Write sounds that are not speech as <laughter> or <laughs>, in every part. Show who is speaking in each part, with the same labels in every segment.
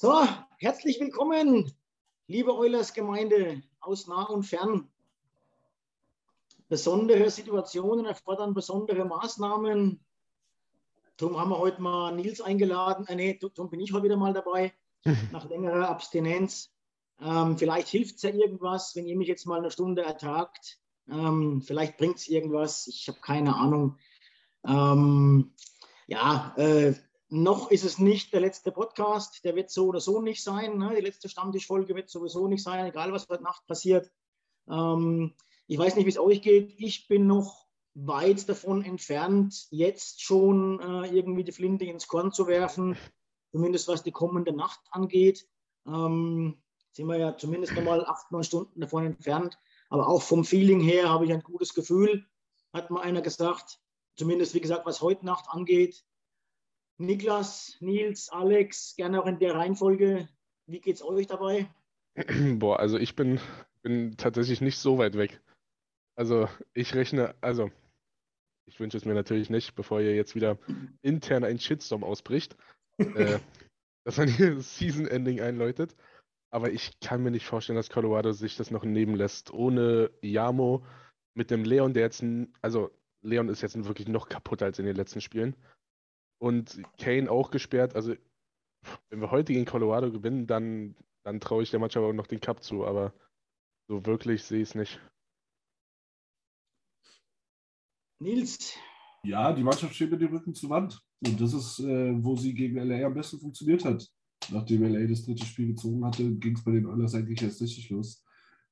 Speaker 1: So, herzlich willkommen, liebe Eulers-Gemeinde aus nah und fern. Besondere Situationen erfordern besondere Maßnahmen. Darum haben wir heute mal Nils eingeladen. Äh, nee, darum bin ich heute wieder mal dabei, <laughs> nach längerer Abstinenz. Ähm, vielleicht hilft es ja irgendwas, wenn ihr mich jetzt mal eine Stunde ertragt. Ähm, vielleicht bringt es irgendwas. Ich habe keine Ahnung. Ähm, ja, äh, noch ist es nicht der letzte Podcast. Der wird so oder so nicht sein. Ne? Die letzte Stammtischfolge wird sowieso nicht sein, egal was heute Nacht passiert. Ähm, ich weiß nicht, wie es euch geht. Ich bin noch weit davon entfernt, jetzt schon äh, irgendwie die Flinte ins Korn zu werfen, zumindest was die kommende Nacht angeht. Ähm, sind wir ja zumindest nochmal acht, neun Stunden davon entfernt. Aber auch vom Feeling her habe ich ein gutes Gefühl, hat mal einer gesagt. Zumindest, wie gesagt, was heute Nacht angeht. Niklas, Nils, Alex, gerne auch in der Reihenfolge. Wie geht es euch dabei? <clears throat>
Speaker 2: Boah, also ich bin, bin tatsächlich nicht so weit weg. Also ich rechne, also ich wünsche es mir natürlich nicht, bevor ihr jetzt wieder intern ein Shitstorm ausbricht, äh, <laughs> dass man hier das Season-Ending einläutet. Aber ich kann mir nicht vorstellen, dass Colorado sich das noch nehmen lässt, ohne Yamo mit dem Leon, der jetzt, also Leon ist jetzt wirklich noch kaputter als in den letzten Spielen. Und Kane auch gesperrt. Also, wenn wir heute gegen Colorado gewinnen, dann, dann traue ich der Mannschaft auch noch den Cup zu. Aber so wirklich sehe ich es nicht.
Speaker 1: Nils.
Speaker 3: Ja, die Mannschaft steht mit dem Rücken zur Wand. Und das ist, äh, wo sie gegen LA am besten funktioniert hat. Nachdem LA das dritte Spiel gezogen hatte, ging es bei den Oilers eigentlich erst richtig los.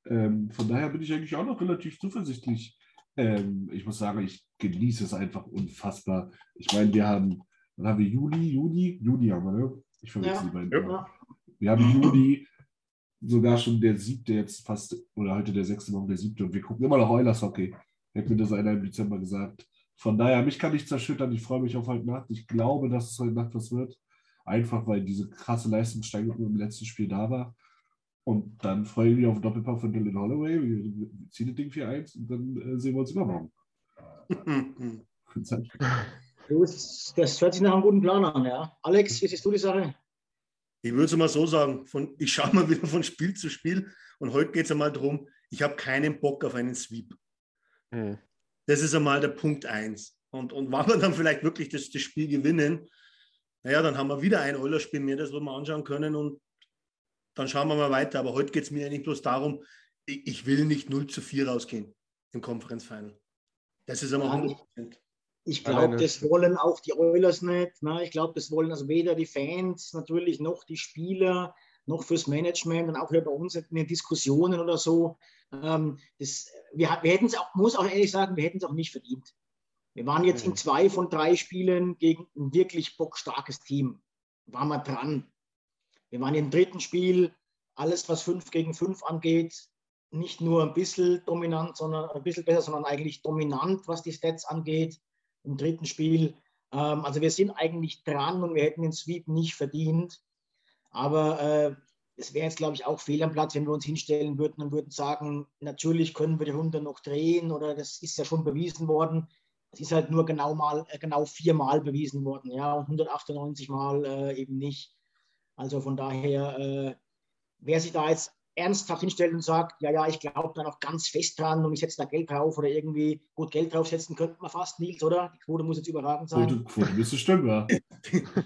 Speaker 3: Ähm, von daher bin ich eigentlich auch noch relativ zuversichtlich. Ähm, ich muss sagen, ich genieße es einfach unfassbar. Ich meine, wir haben, dann haben wir Juli, Juni, Juni haben wir, ne? Ich verwechsel ja. die beiden. Ja. Wir haben Juli, sogar schon der siebte jetzt fast, oder heute der sechste Woche der siebte und wir gucken immer noch Eulers Hockey. Hätte mir das einer im Dezember gesagt. Von daher, mich kann nichts erschüttern. Ich freue mich auf heute Nacht. Ich glaube, dass es heute Nacht was wird. Einfach, weil diese krasse Leistungssteigerung im letzten Spiel da war. Und dann freue ich mich auf den Doppelpack von Dylan Holloway. Wir ziehen das Ding 4-1 und dann äh, sehen wir uns übermorgen. <laughs>
Speaker 1: das hört sich nach einem guten Plan an, ja. Alex, wie siehst du die Sache?
Speaker 4: Ich würde es mal so sagen, von, ich schaue mal wieder von Spiel zu Spiel und heute geht es einmal darum, ich habe keinen Bock auf einen Sweep. Mhm. Das ist einmal der Punkt 1. Und, und wenn wir dann vielleicht wirklich das, das Spiel gewinnen, naja, dann haben wir wieder ein Euler-Spiel mehr, das wir mal anschauen können und dann schauen wir mal weiter. Aber heute geht es mir eigentlich bloß darum, ich, ich, will nicht 0 zu 4 rausgehen im Conference Final. Das ist einmal 100
Speaker 1: Prozent. Ich glaube, das wollen auch die Oilers nicht. Ne? Ich glaube, das wollen also weder die Fans natürlich noch die Spieler noch fürs Management und auch hier bei uns in den Diskussionen oder so. Ähm, das, wir, wir hätten es auch, muss auch ehrlich sagen, wir hätten es auch nicht verdient. Wir waren jetzt in zwei von drei Spielen gegen ein wirklich bockstarkes Team. Waren wir dran. Wir waren im dritten Spiel, alles was 5 gegen 5 angeht, nicht nur ein bisschen dominant, sondern ein bisschen besser, sondern eigentlich dominant, was die Stats angeht. Im dritten Spiel. Ähm, also wir sind eigentlich dran und wir hätten den Sweep nicht verdient. Aber äh, es wäre jetzt, glaube ich, auch fehl am Platz, wenn wir uns hinstellen würden und würden sagen, natürlich können wir die Runde noch drehen oder das ist ja schon bewiesen worden. Es ist halt nur genau mal, äh, genau viermal bewiesen worden, ja, und 198 Mal äh, eben nicht. Also von daher, äh, wer sich da jetzt ernsthaft hinstellt und sagt, ja, ja, ich glaube da noch ganz fest dran und ich setze da Geld drauf oder irgendwie gut Geld draufsetzen, könnte man fast, Nils, oder? Die Quote muss jetzt überragend sein.
Speaker 3: Quote, Quote müsste stimmen, ja.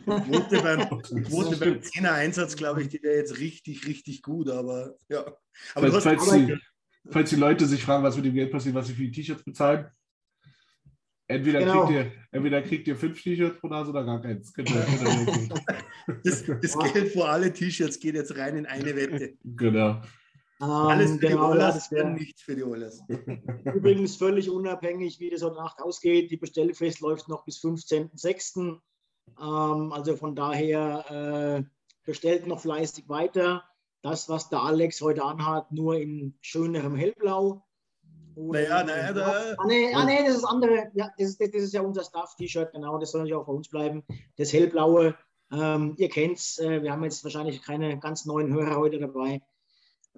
Speaker 4: Quote beim, <laughs> Quote beim 10er Einsatz, glaube ich, die wäre jetzt richtig, richtig gut, aber ja. Aber
Speaker 3: falls, falls, die, falls die Leute sich fragen, was mit dem Geld passiert, was sie für die T-Shirts bezahlen, Entweder, genau. kriegt ihr, entweder kriegt ihr fünf T-Shirts pro Nase oder gar keins. <laughs>
Speaker 4: das, das Geld für alle T-Shirts geht jetzt rein in eine Wette.
Speaker 3: Genau.
Speaker 4: Alles für genau, die Oilers, ja, nichts für die Oilers. <laughs>
Speaker 1: Übrigens völlig unabhängig, wie das heute Nacht ausgeht. Die Bestellfrist läuft noch bis 15.06. Ähm, also von daher äh, bestellt noch fleißig weiter. Das, was der Alex heute anhat, nur in schönerem Hellblau.
Speaker 4: Naja, naja, da.
Speaker 1: Ah, nee, ah, nee, das ist andere. Ja, das, das, das ist ja unser Staff-T-Shirt, genau. Das soll natürlich auch bei uns bleiben. Das hellblaue, ähm, ihr kennt's. Äh, wir haben jetzt wahrscheinlich keine ganz neuen Hörer heute dabei.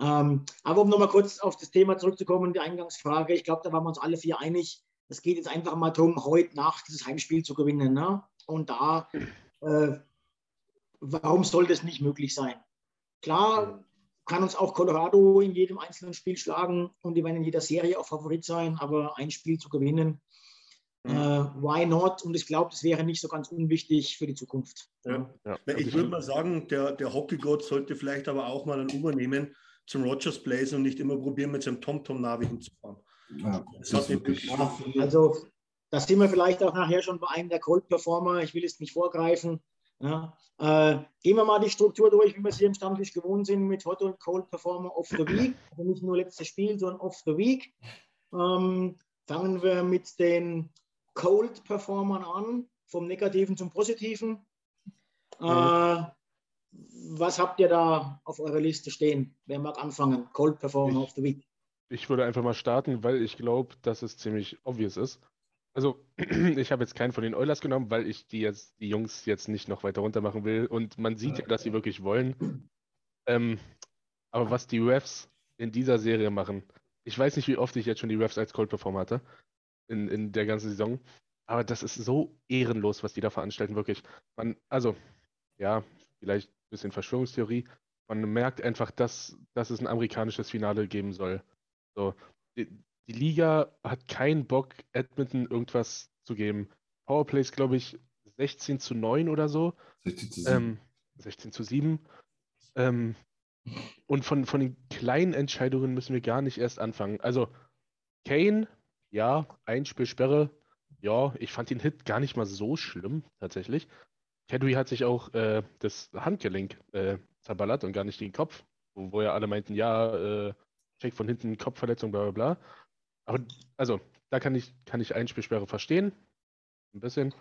Speaker 1: Ähm, aber um nochmal kurz auf das Thema zurückzukommen, die Eingangsfrage. Ich glaube, da waren wir uns alle vier einig. Es geht jetzt einfach mal darum, heute Nacht dieses Heimspiel zu gewinnen. Ne? Und da äh, warum soll das nicht möglich sein? Klar kann uns auch Colorado in jedem einzelnen Spiel schlagen und die werden in jeder Serie auch Favorit sein, aber ein Spiel zu gewinnen, mhm. äh, why not? Und ich glaube, das wäre nicht so ganz unwichtig für die Zukunft.
Speaker 4: Ja. Ja. Ich würde mal sagen, der, der Hockey-Gott sollte vielleicht aber auch mal ein Uber nehmen zum Rogers Place und nicht immer probieren, mit seinem TomTom-Navi hinzufahren.
Speaker 1: Ja, also da sind wir vielleicht auch nachher schon bei einem der Cold-Performer. Ich will es nicht vorgreifen. Ja, äh, gehen wir mal die Struktur durch, wie wir es hier im Stammtisch gewohnt sind mit Hot und Cold Performer of the <laughs> Week. Also nicht nur letztes Spiel, sondern of the Week. Ähm, fangen wir mit den Cold Performern an, vom Negativen zum Positiven. Äh, was habt ihr da auf eurer Liste stehen? Wer mag anfangen? Cold Performer ich, of the Week.
Speaker 2: Ich würde einfach mal starten, weil ich glaube, dass es ziemlich obvious ist. Also, <clears throat> ich habe jetzt keinen von den Oilers genommen, weil ich die jetzt, die Jungs jetzt nicht noch weiter runter machen will. Und man sieht ja, dass sie wirklich wollen. Ähm, aber was die Refs in dieser Serie machen, ich weiß nicht, wie oft ich jetzt schon die Refs als Cold Perform hatte in, in der ganzen Saison. Aber das ist so ehrenlos, was die da veranstalten, wirklich. Man, also, ja, vielleicht ein bisschen Verschwörungstheorie. Man merkt einfach, dass, dass es ein amerikanisches Finale geben soll. So, die, Liga hat keinen Bock, Edmonton irgendwas zu geben. Powerplays, glaube ich, 16 zu 9 oder so. 16 zu 7. Ähm, 16 zu 7. Ähm, und von, von den kleinen Entscheidungen müssen wir gar nicht erst anfangen. Also, Kane, ja, Einspielsperre. Ja, ich fand den Hit gar nicht mal so schlimm, tatsächlich. Kedry hat sich auch äh, das Handgelenk äh, zerballert und gar nicht den Kopf, wo, wo ja alle meinten, ja, äh, Check von hinten, Kopfverletzung, bla bla bla. Aber also, da kann ich, kann ich Einspielsperre verstehen. Ein bisschen.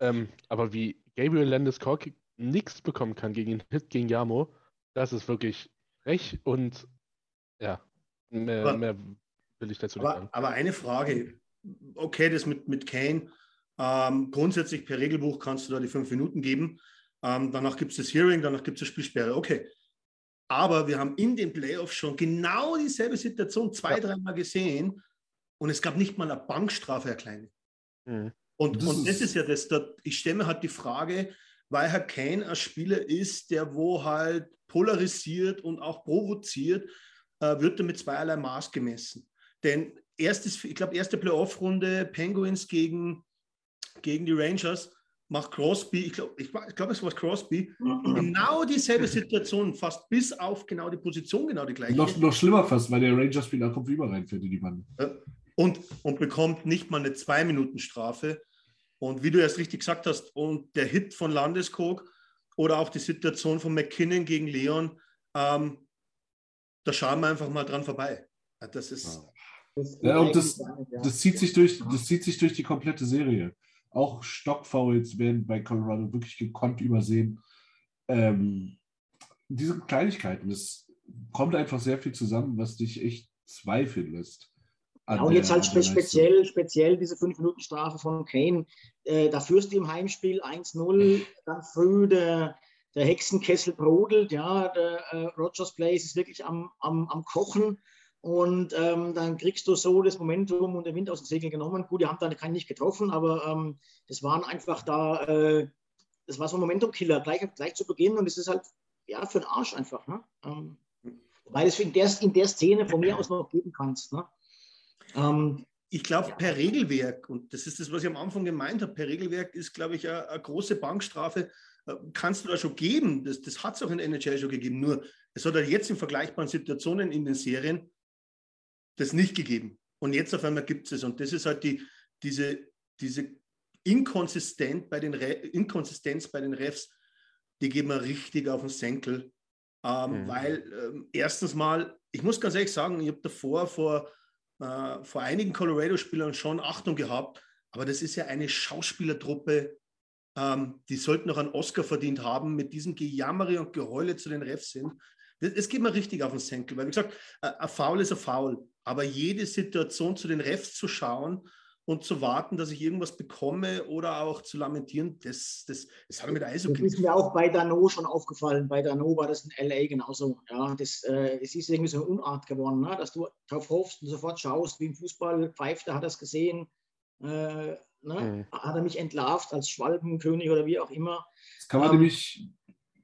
Speaker 2: Ähm, aber wie Gabriel Landeskog nichts bekommen kann gegen den Hit <laughs> gegen Yamo, das ist wirklich frech und ja, mehr, aber, mehr will ich dazu
Speaker 4: nicht sagen. Aber eine Frage, okay, das mit, mit Kane, ähm, grundsätzlich per Regelbuch kannst du da die fünf Minuten geben, ähm, danach gibt es das Hearing, danach gibt es eine Spielsperre, okay. Aber wir haben in den Playoffs schon genau dieselbe Situation zwei, ja. dreimal gesehen, und es gab nicht mal eine Bankstrafe, Herr Kleine. Mhm. Und, das, und ist das ist ja das, da, ich stelle mir halt die Frage, weil Herr Kane ein Spieler ist, der wo halt polarisiert und auch provoziert, äh, wird er mit zweierlei Maß gemessen. Denn erstes, ich glaube, erste Playoff-Runde Penguins gegen, gegen die Rangers macht Crosby, ich glaube, ich, ich glaub, es war Crosby, genau dieselbe Situation, fast bis auf genau die Position, genau die gleiche.
Speaker 3: Noch, noch schlimmer fast, weil der Rangers-Spieler kommt über reinfährt in die Bande. Ja
Speaker 4: und, und bekommt nicht mal eine Zwei-Minuten-Strafe. Und wie du erst richtig gesagt hast, und der Hit von Landeskog oder auch die Situation von McKinnon gegen Leon, ähm, da schauen wir einfach mal dran vorbei. Das ist.
Speaker 3: Ja, und das, das, zieht sich durch, das zieht sich durch die komplette Serie. Auch Stockfouls werden bei Colorado wirklich gekonnt übersehen. Ähm, diese Kleinigkeiten, es kommt einfach sehr viel zusammen, was dich echt zweifeln lässt.
Speaker 1: Ja, und jetzt halt speziell, speziell diese 5-Minuten-Strafe von Kane. Äh, da führst du im Heimspiel 1-0, dann früh der, der Hexenkessel brodelt, ja, der äh, Rogers Place ist wirklich am, am, am Kochen und ähm, dann kriegst du so das Momentum und den Wind aus dem Segel genommen. Gut, die haben dann keinen nicht getroffen, aber ähm, das waren einfach da, äh, das war so ein Momentum-Killer gleich, gleich zu Beginn und es ist halt, ja, für den Arsch einfach, ne? Ähm, weil es in der, in der Szene von mir aus noch geben kannst, ne?
Speaker 4: Ähm, ich glaube, ja. per Regelwerk, und das ist das, was ich am Anfang gemeint habe, per Regelwerk ist, glaube ich, eine, eine, große Bankstrafe, äh, kannst du da schon geben. Das, das hat es auch in der NHL schon gegeben. Nur, es hat ja jetzt in vergleichbaren Situationen in den Serien das nicht gegeben. Und jetzt auf einmal gibt es es. Und das ist halt die, diese, diese Inkonsistent bei den Inkonsistenz bei den Refs, die geben wir richtig auf den Senkel. Ähm, mhm. Weil ähm, erstens mal, ich muss ganz ehrlich sagen, ich habe davor vor äh, vor einigen Colorado-Spielern schon Achtung gehabt, aber das ist ja eine Schauspielertruppe, ähm, die sollten noch einen Oscar verdient haben, mit diesem Gejammere und Geheule zu den Refs sind. Es geht mir richtig auf den Senkel, weil wie gesagt, ein Foul ist ein Foul, aber jede Situation zu den Refs zu schauen und zu warten, dass ich irgendwas bekomme oder auch zu lamentieren, das, das, das hat mit Eishockey.
Speaker 1: Das ist mir auch bei Dano schon aufgefallen. Bei Dano war das in LA genauso. Ja, das, äh, es ist irgendwie so eine Unart geworden, ne? dass du darauf hoffst und sofort schaust, wie im Fußball pfeift, da hat er es gesehen. Äh, ne? mhm. Hat er mich entlarvt als Schwalbenkönig oder wie auch immer.
Speaker 3: Das kann man ähm, nämlich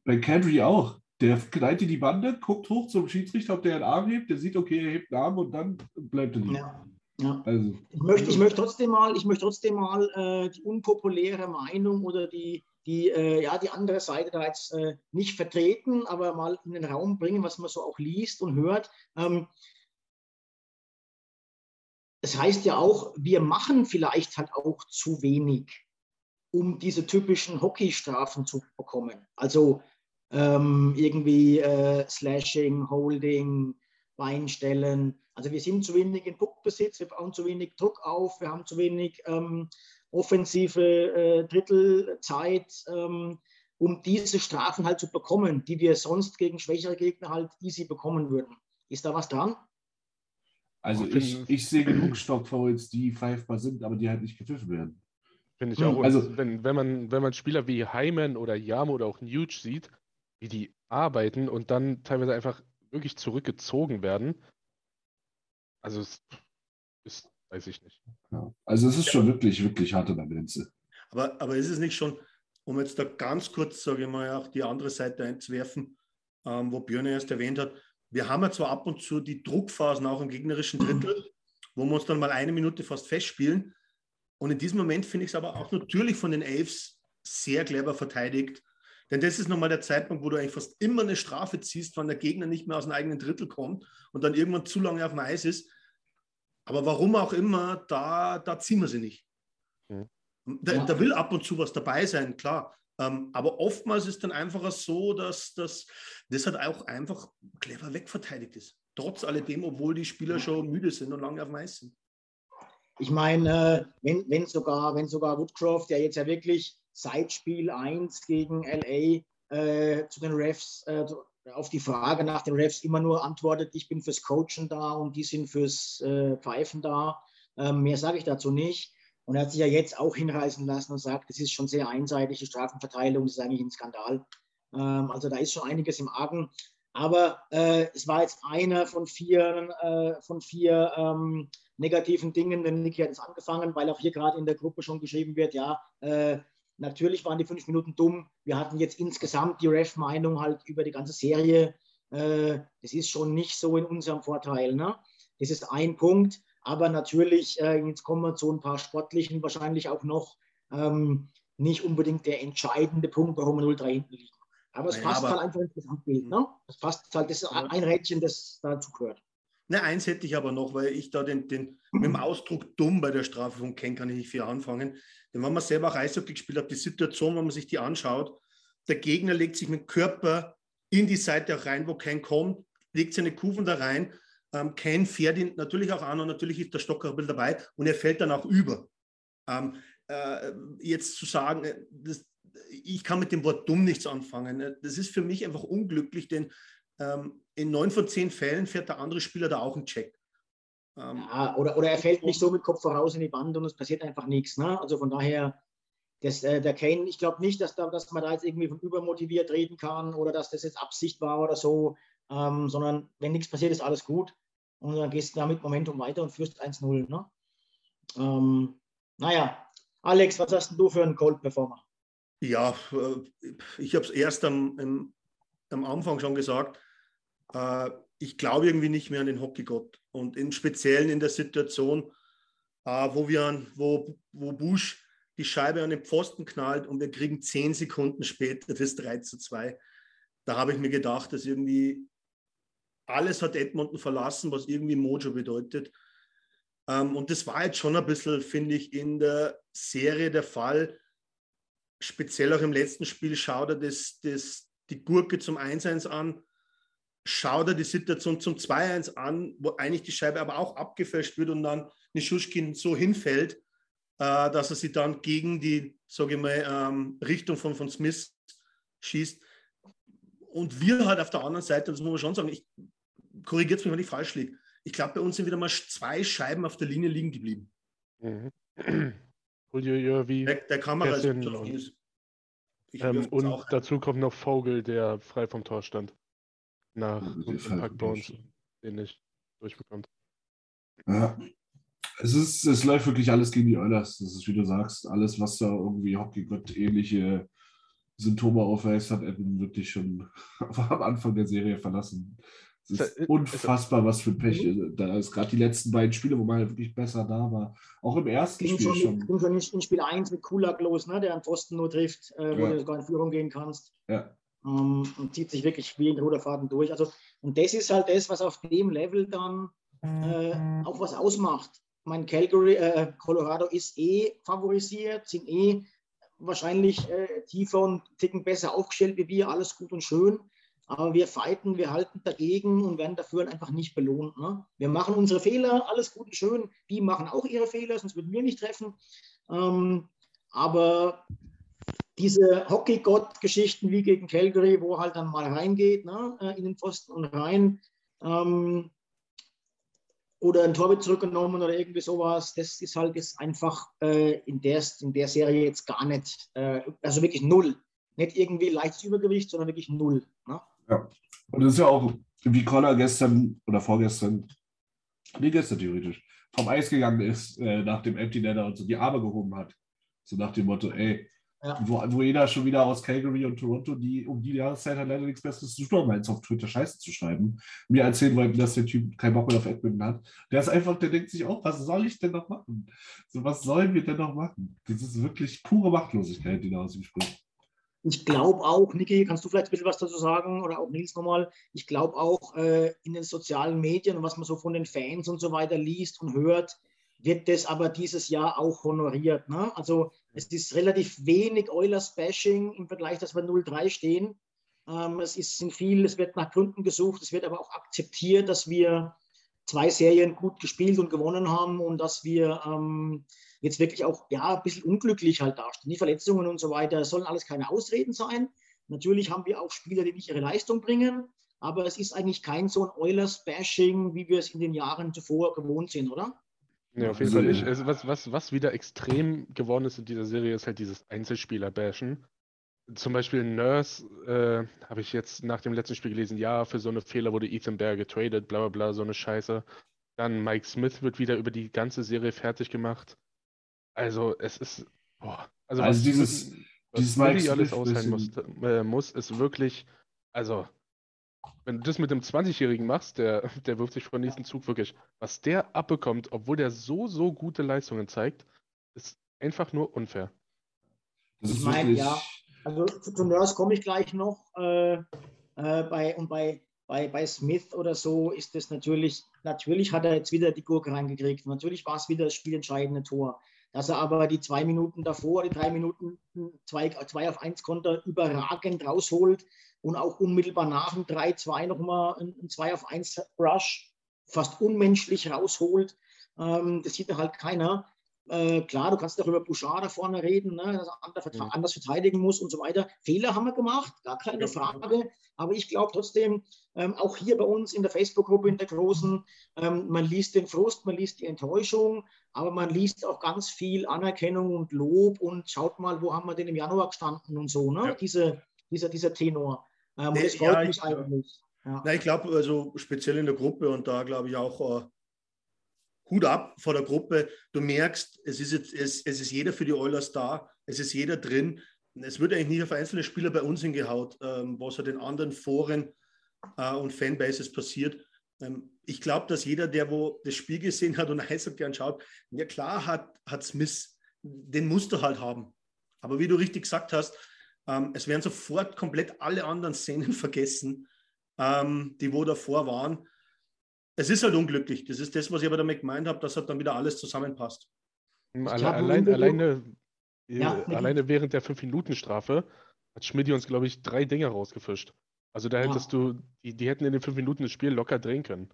Speaker 3: bei Kadri auch. Der knallt in die Bande, guckt hoch zum Schiedsrichter, ob der einen Arm hebt, der sieht, okay, er hebt einen Arm und dann bleibt er liegen.
Speaker 1: Ja. Ja. Also. Ich, möchte, ich möchte trotzdem mal, ich möchte trotzdem mal äh, die unpopuläre Meinung oder die, die, äh, ja, die andere Seite da jetzt äh, nicht vertreten, aber mal in den Raum bringen, was man so auch liest und hört. Ähm, es heißt ja auch, wir machen vielleicht halt auch zu wenig, um diese typischen Hockeystrafen zu bekommen. Also ähm, irgendwie äh, Slashing, Holding, Beinstellen. Also wir sind zu wenig in Puckbesitz, wir bauen zu wenig Druck auf, wir haben zu wenig ähm, offensive äh, Drittelzeit, ähm, um diese Strafen halt zu bekommen, die wir sonst gegen schwächere Gegner halt easy bekommen würden. Ist da was dran?
Speaker 3: Also ich, ich sehe genug Stockfouls, die pfeifbar sind, aber die halt nicht gepfiffen werden.
Speaker 2: Finde ich auch. Hm. Also, wenn, wenn, man, wenn man Spieler wie Hyman oder Yamo oder auch Nuge sieht, wie die arbeiten und dann teilweise einfach wirklich zurückgezogen werden, also es ist, weiß ich nicht.
Speaker 3: Ja. Also es ist schon wirklich, wirklich hart an der Grenze.
Speaker 4: Aber, aber ist es nicht schon, um jetzt da ganz kurz, sage ich mal, auch die andere Seite einzuwerfen, ähm, wo Björn erst erwähnt hat, wir haben ja zwar ab und zu die Druckphasen auch im gegnerischen Drittel, wo wir uns dann mal eine Minute fast festspielen. Und in diesem Moment finde ich es aber auch natürlich von den Elves sehr clever verteidigt. Denn das ist nochmal der Zeitpunkt, wo du eigentlich fast immer eine Strafe ziehst, wenn der Gegner nicht mehr aus dem eigenen Drittel kommt und dann irgendwann zu lange auf dem Eis ist. Aber warum auch immer, da, da ziehen wir sie nicht. Mhm. Da, da, will ab und zu was dabei sein, klar. Ähm, aber oftmals ist dann einfach so, dass, dass das halt auch einfach clever wegverteidigt ist. Trotz alledem, obwohl die Spieler schon müde sind und lange auf dem Eis sind.
Speaker 1: Ich meine, wenn, wenn, sogar, wenn sogar Woodcroft, der jetzt ja wirklich seit Spiel 1 gegen LA äh, zu den Refs, äh, auf die Frage nach den Refs immer nur antwortet, ich bin fürs Coachen da und die sind fürs äh, Pfeifen da. Ähm, mehr sage ich dazu nicht. Und er hat sich ja jetzt auch hinreißen lassen und sagt, das ist schon sehr einseitige Strafenverteilung, das ist eigentlich ein Skandal. Ähm, also da ist schon einiges im Argen. Aber äh, es war jetzt einer von vier, äh, von vier ähm, negativen Dingen, denn Niki hat es angefangen, weil auch hier gerade in der Gruppe schon geschrieben wird, ja, äh, natürlich waren die fünf Minuten dumm. Wir hatten jetzt insgesamt die Ref-Meinung halt über die ganze Serie. Äh, das ist schon nicht so in unserem Vorteil. Ne? Das ist ein Punkt. Aber natürlich, äh, jetzt kommen wir zu ein paar sportlichen wahrscheinlich auch noch, ähm, nicht unbedingt der entscheidende Punkt, warum wir 0-3 hinten liegen. Aber es ja, passt aber, halt einfach ins Gesamtbild. Ne? Es passt halt, das ist ein Rädchen, das dazu gehört.
Speaker 4: Ne, eins hätte ich aber noch, weil ich da den, den mit dem Ausdruck dumm bei der Strafe von Ken kann ich nicht viel anfangen. Denn wenn man selber auch Eishockey gespielt hat, die Situation, wenn man sich die anschaut, der Gegner legt sich mit dem Körper in die Seite auch rein, wo Ken kommt, legt seine Kufen da rein ähm, Ken fährt ihn natürlich auch an und natürlich ist der Stocker ein bisschen dabei und er fällt dann auch über. Ähm, äh, jetzt zu sagen, äh, das, ich kann mit dem Wort dumm nichts anfangen, äh, das ist für mich einfach unglücklich, denn ähm, in neun von zehn Fällen fährt der andere Spieler da auch einen Check.
Speaker 1: Ähm, ja, oder, oder er fällt nicht so mit Kopf voraus in die Wand und es passiert einfach nichts. Ne? Also von daher, das, äh, der Kane, ich glaube nicht, dass, da, dass man da jetzt irgendwie von übermotiviert reden kann oder dass das jetzt Absicht war oder so, ähm, sondern wenn nichts passiert, ist alles gut und dann gehst du damit Momentum weiter und führst 1-0. Ne? Ähm, naja, Alex, was hast du für einen Cold-Performer?
Speaker 4: Ja, äh, ich habe es erst am, am, am, Anfang schon gesagt. Äh, ich glaube irgendwie nicht mehr an den Hockeygott. Und im Speziellen in der Situation, äh, wo, wir an, wo, wo Busch die Scheibe an den Pfosten knallt und wir kriegen zehn Sekunden später das 3 zu 2. Da habe ich mir gedacht, dass irgendwie alles hat Edmonton verlassen, was irgendwie Mojo bedeutet. Ähm, und das war jetzt schon ein bisschen, finde ich, in der Serie der Fall. Speziell auch im letzten Spiel schaut er das, das, die Gurke zum 1-1 an, schaut er die Situation zum 2-1 an, wo eigentlich die Scheibe aber auch abgefälscht wird und dann Nischuschkin so hinfällt, äh, dass er sie dann gegen die, sage ich mal, ähm, Richtung von, von Smith schießt. Und wir halt auf der anderen Seite, das muss man schon sagen, ich korrigiert mich, wenn ich falsch liege. Ich glaube, bei uns sind wieder mal zwei Scheiben auf der Linie liegen geblieben. Mhm. <clears throat>
Speaker 2: Uiuiui,
Speaker 4: der, der Kamera ist
Speaker 2: und, ähm, und dazu kommt noch Vogel, der frei vom Tor stand. Nach dem Pack bei uns, den nicht durchbekommt.
Speaker 3: Ja. Es, ist, es läuft wirklich alles gegen die Oilers. Das ist, wie du sagst, alles, was da irgendwie Hockey-Gott ähnliche Symptome aufweist, hat Edmund wirklich schon <laughs> am Anfang der Serie verlassen. Es ist unfassbar, was für Pech mhm. da ist. Gerade die letzten beiden Spiele, wo man halt wirklich besser da war. Auch im ersten
Speaker 1: Spiel schon. Ging schon in Spiel 1 mit Kulak los, ne, der an Pfosten nur trifft, äh, wo ja. du sogar in Führung gehen kannst. Ja. Ähm, und zieht sich wirklich wie ein roter Faden durch. Also, und das ist halt das, was auf dem Level dann äh, auch was ausmacht. Mein Calgary, äh, Colorado ist eh favorisiert, sind eh wahrscheinlich äh, tiefer und ticken besser aufgestellt wie wir, alles gut und schön. Aber wir fighten, wir halten dagegen und werden dafür einfach nicht belohnt. Ne? Wir machen unsere Fehler, alles gut und schön. Die machen auch ihre Fehler, sonst würden wir nicht treffen. Ähm, aber diese Hockey-Gott-Geschichten wie gegen Calgary, wo halt dann mal reingeht, ne, äh, in den Pfosten und rein, ähm, oder ein Tor wird zurückgenommen oder irgendwie sowas, das ist halt jetzt einfach äh, in, der, in der Serie jetzt gar nicht, äh, also wirklich null. Nicht irgendwie leichtes Übergewicht, sondern wirklich null. Ne?
Speaker 3: Ja, und das ist ja auch, wie Connor gestern oder vorgestern, nee, gestern theoretisch, vom Eis gegangen ist, äh, nach dem Empty Netter und so die Arme gehoben hat. So nach dem Motto, ey, ja. Wo, wo jeder schon wieder aus Calgary und Toronto, die um die Jahreszeit hat leider nichts Besseres zu tun, als auf Twitter Scheiße zu schreiben. Mir erzählen wollten, dass der Typ keinen Bock mehr auf Edmonton hat. Der ist einfach, der denkt sich auch, was soll ich denn noch machen? So, was sollen wir denn noch machen? Das ist wirklich pure Machtlosigkeit, die da aus ihm spricht.
Speaker 1: Ich glaube auch, Niki, kannst du vielleicht ein bisschen was dazu sagen oder auch Nils nochmal? Ich glaube auch äh, in den sozialen Medien und was man so von den Fans und so weiter liest und hört, wird das aber dieses Jahr auch honoriert. Ne? Also es ist relativ wenig Oilers-Bashing im Vergleich, dass wir 0-3 stehen. Ähm, es ist sind viel, es wird nach Gründen gesucht, es wird aber auch akzeptiert, dass wir zwei Serien gut gespielt und gewonnen haben und dass wir ähm, jetzt wirklich auch ja, ein bisschen unglücklich halt dastehen. Die Verletzungen und so weiter sollen alles keine Ausreden sein. Natürlich haben wir auch Spieler, die nicht ihre Leistung bringen, aber es ist eigentlich kein so ein Oilers-Bashing, wie wir es in den Jahren zuvor gewohnt sind, oder?
Speaker 2: Ja, auf jeden Fall nicht. Also was, was, was wieder extrem geworden ist in dieser Serie, ist halt dieses Einzelspieler-Bashen. Zum Beispiel Nurse äh, habe ich jetzt nach dem letzten Spiel gelesen, ja, für so eine Fehler wurde Ethan Bear getradet, bla bla bla, so eine Scheiße. Dann Mike Smith wird wieder über die ganze Serie fertig gemacht. Also es ist, boah, also,
Speaker 3: also was, dieses, was dieses Mike
Speaker 2: alles aushalten muss, äh, muss, ist wirklich, also wenn du das mit einem 20-Jährigen machst, der, der wirft sich vor den nächsten Zug wirklich. Was der abbekommt, obwohl der so, so gute Leistungen zeigt, ist einfach nur unfair.
Speaker 1: ich meine, ja, also zu, zu Nurse komme ich gleich noch. Äh, äh, bei, und bei, bei, bei Smith oder so ist es natürlich, natürlich hat er jetzt wieder die Gurke reingekriegt. Natürlich war es wieder das spielentscheidende Tor. Dass er aber die zwei Minuten davor, die drei Minuten, zwei, zwei auf eins Konter überragend rausholt, und auch unmittelbar nach dem 3-2 nochmal ein 2 auf 1 Rush fast unmenschlich rausholt. Ähm, das sieht halt keiner. Äh, klar, du kannst auch über Bouchard da vorne reden, ne, dass er mhm. anders verteidigen muss und so weiter. Fehler haben wir gemacht, gar keine Frage. Aber ich glaube trotzdem, ähm, auch hier bei uns in der Facebook-Gruppe, in der großen, ähm, man liest den Frust, man liest die Enttäuschung, aber man liest auch ganz viel Anerkennung und Lob und schaut mal, wo haben wir denn im Januar gestanden und so, ne? Ja. Diese, dieser, dieser Tenor. Ähm, und das freut ja, mich eigentlich.
Speaker 4: Ja. Na, ich glaube, also speziell in der Gruppe und da glaube ich auch äh, Hut ab vor der Gruppe. Du merkst, es ist, jetzt, es, es ist jeder für die Oilers da, es ist jeder drin. Es wird eigentlich nicht auf einzelne Spieler bei uns hingehaut, ähm, was halt in anderen Foren äh, und Fanbases passiert. Ähm, ich glaube, dass jeder, der wo das Spiel gesehen hat und <laughs> Eishockey anschaut, ja klar hat, hat Smith, den musst du halt haben. Aber wie du richtig gesagt hast, ähm, es werden sofort komplett alle anderen Szenen <laughs> vergessen, ähm, die wo davor waren. Es ist halt unglücklich. Das ist das, was ich aber damit gemeint habe, dass halt dann wieder alles zusammenpasst.
Speaker 2: Alle, allein, alleine, ja, äh, alleine während der 5-Minuten-Strafe hat Schmidt uns, glaube ich, drei Dinge rausgefischt. Also da hättest ja. du, die, die hätten in den fünf Minuten das Spiel locker drehen können.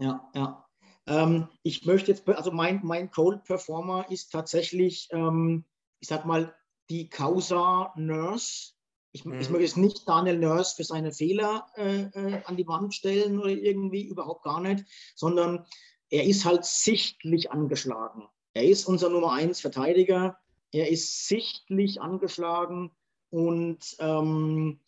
Speaker 1: Ja, ja. Ähm, ich möchte jetzt, also mein, mein Cold Performer ist tatsächlich, ähm, ich sag mal, die Causa Nurse. Ich, mhm. ich möchte jetzt nicht Daniel Nurse für seine Fehler äh, äh, an die Wand stellen oder irgendwie, überhaupt gar nicht, sondern er ist halt sichtlich angeschlagen. Er ist unser Nummer 1 Verteidiger. Er ist sichtlich angeschlagen und ähm,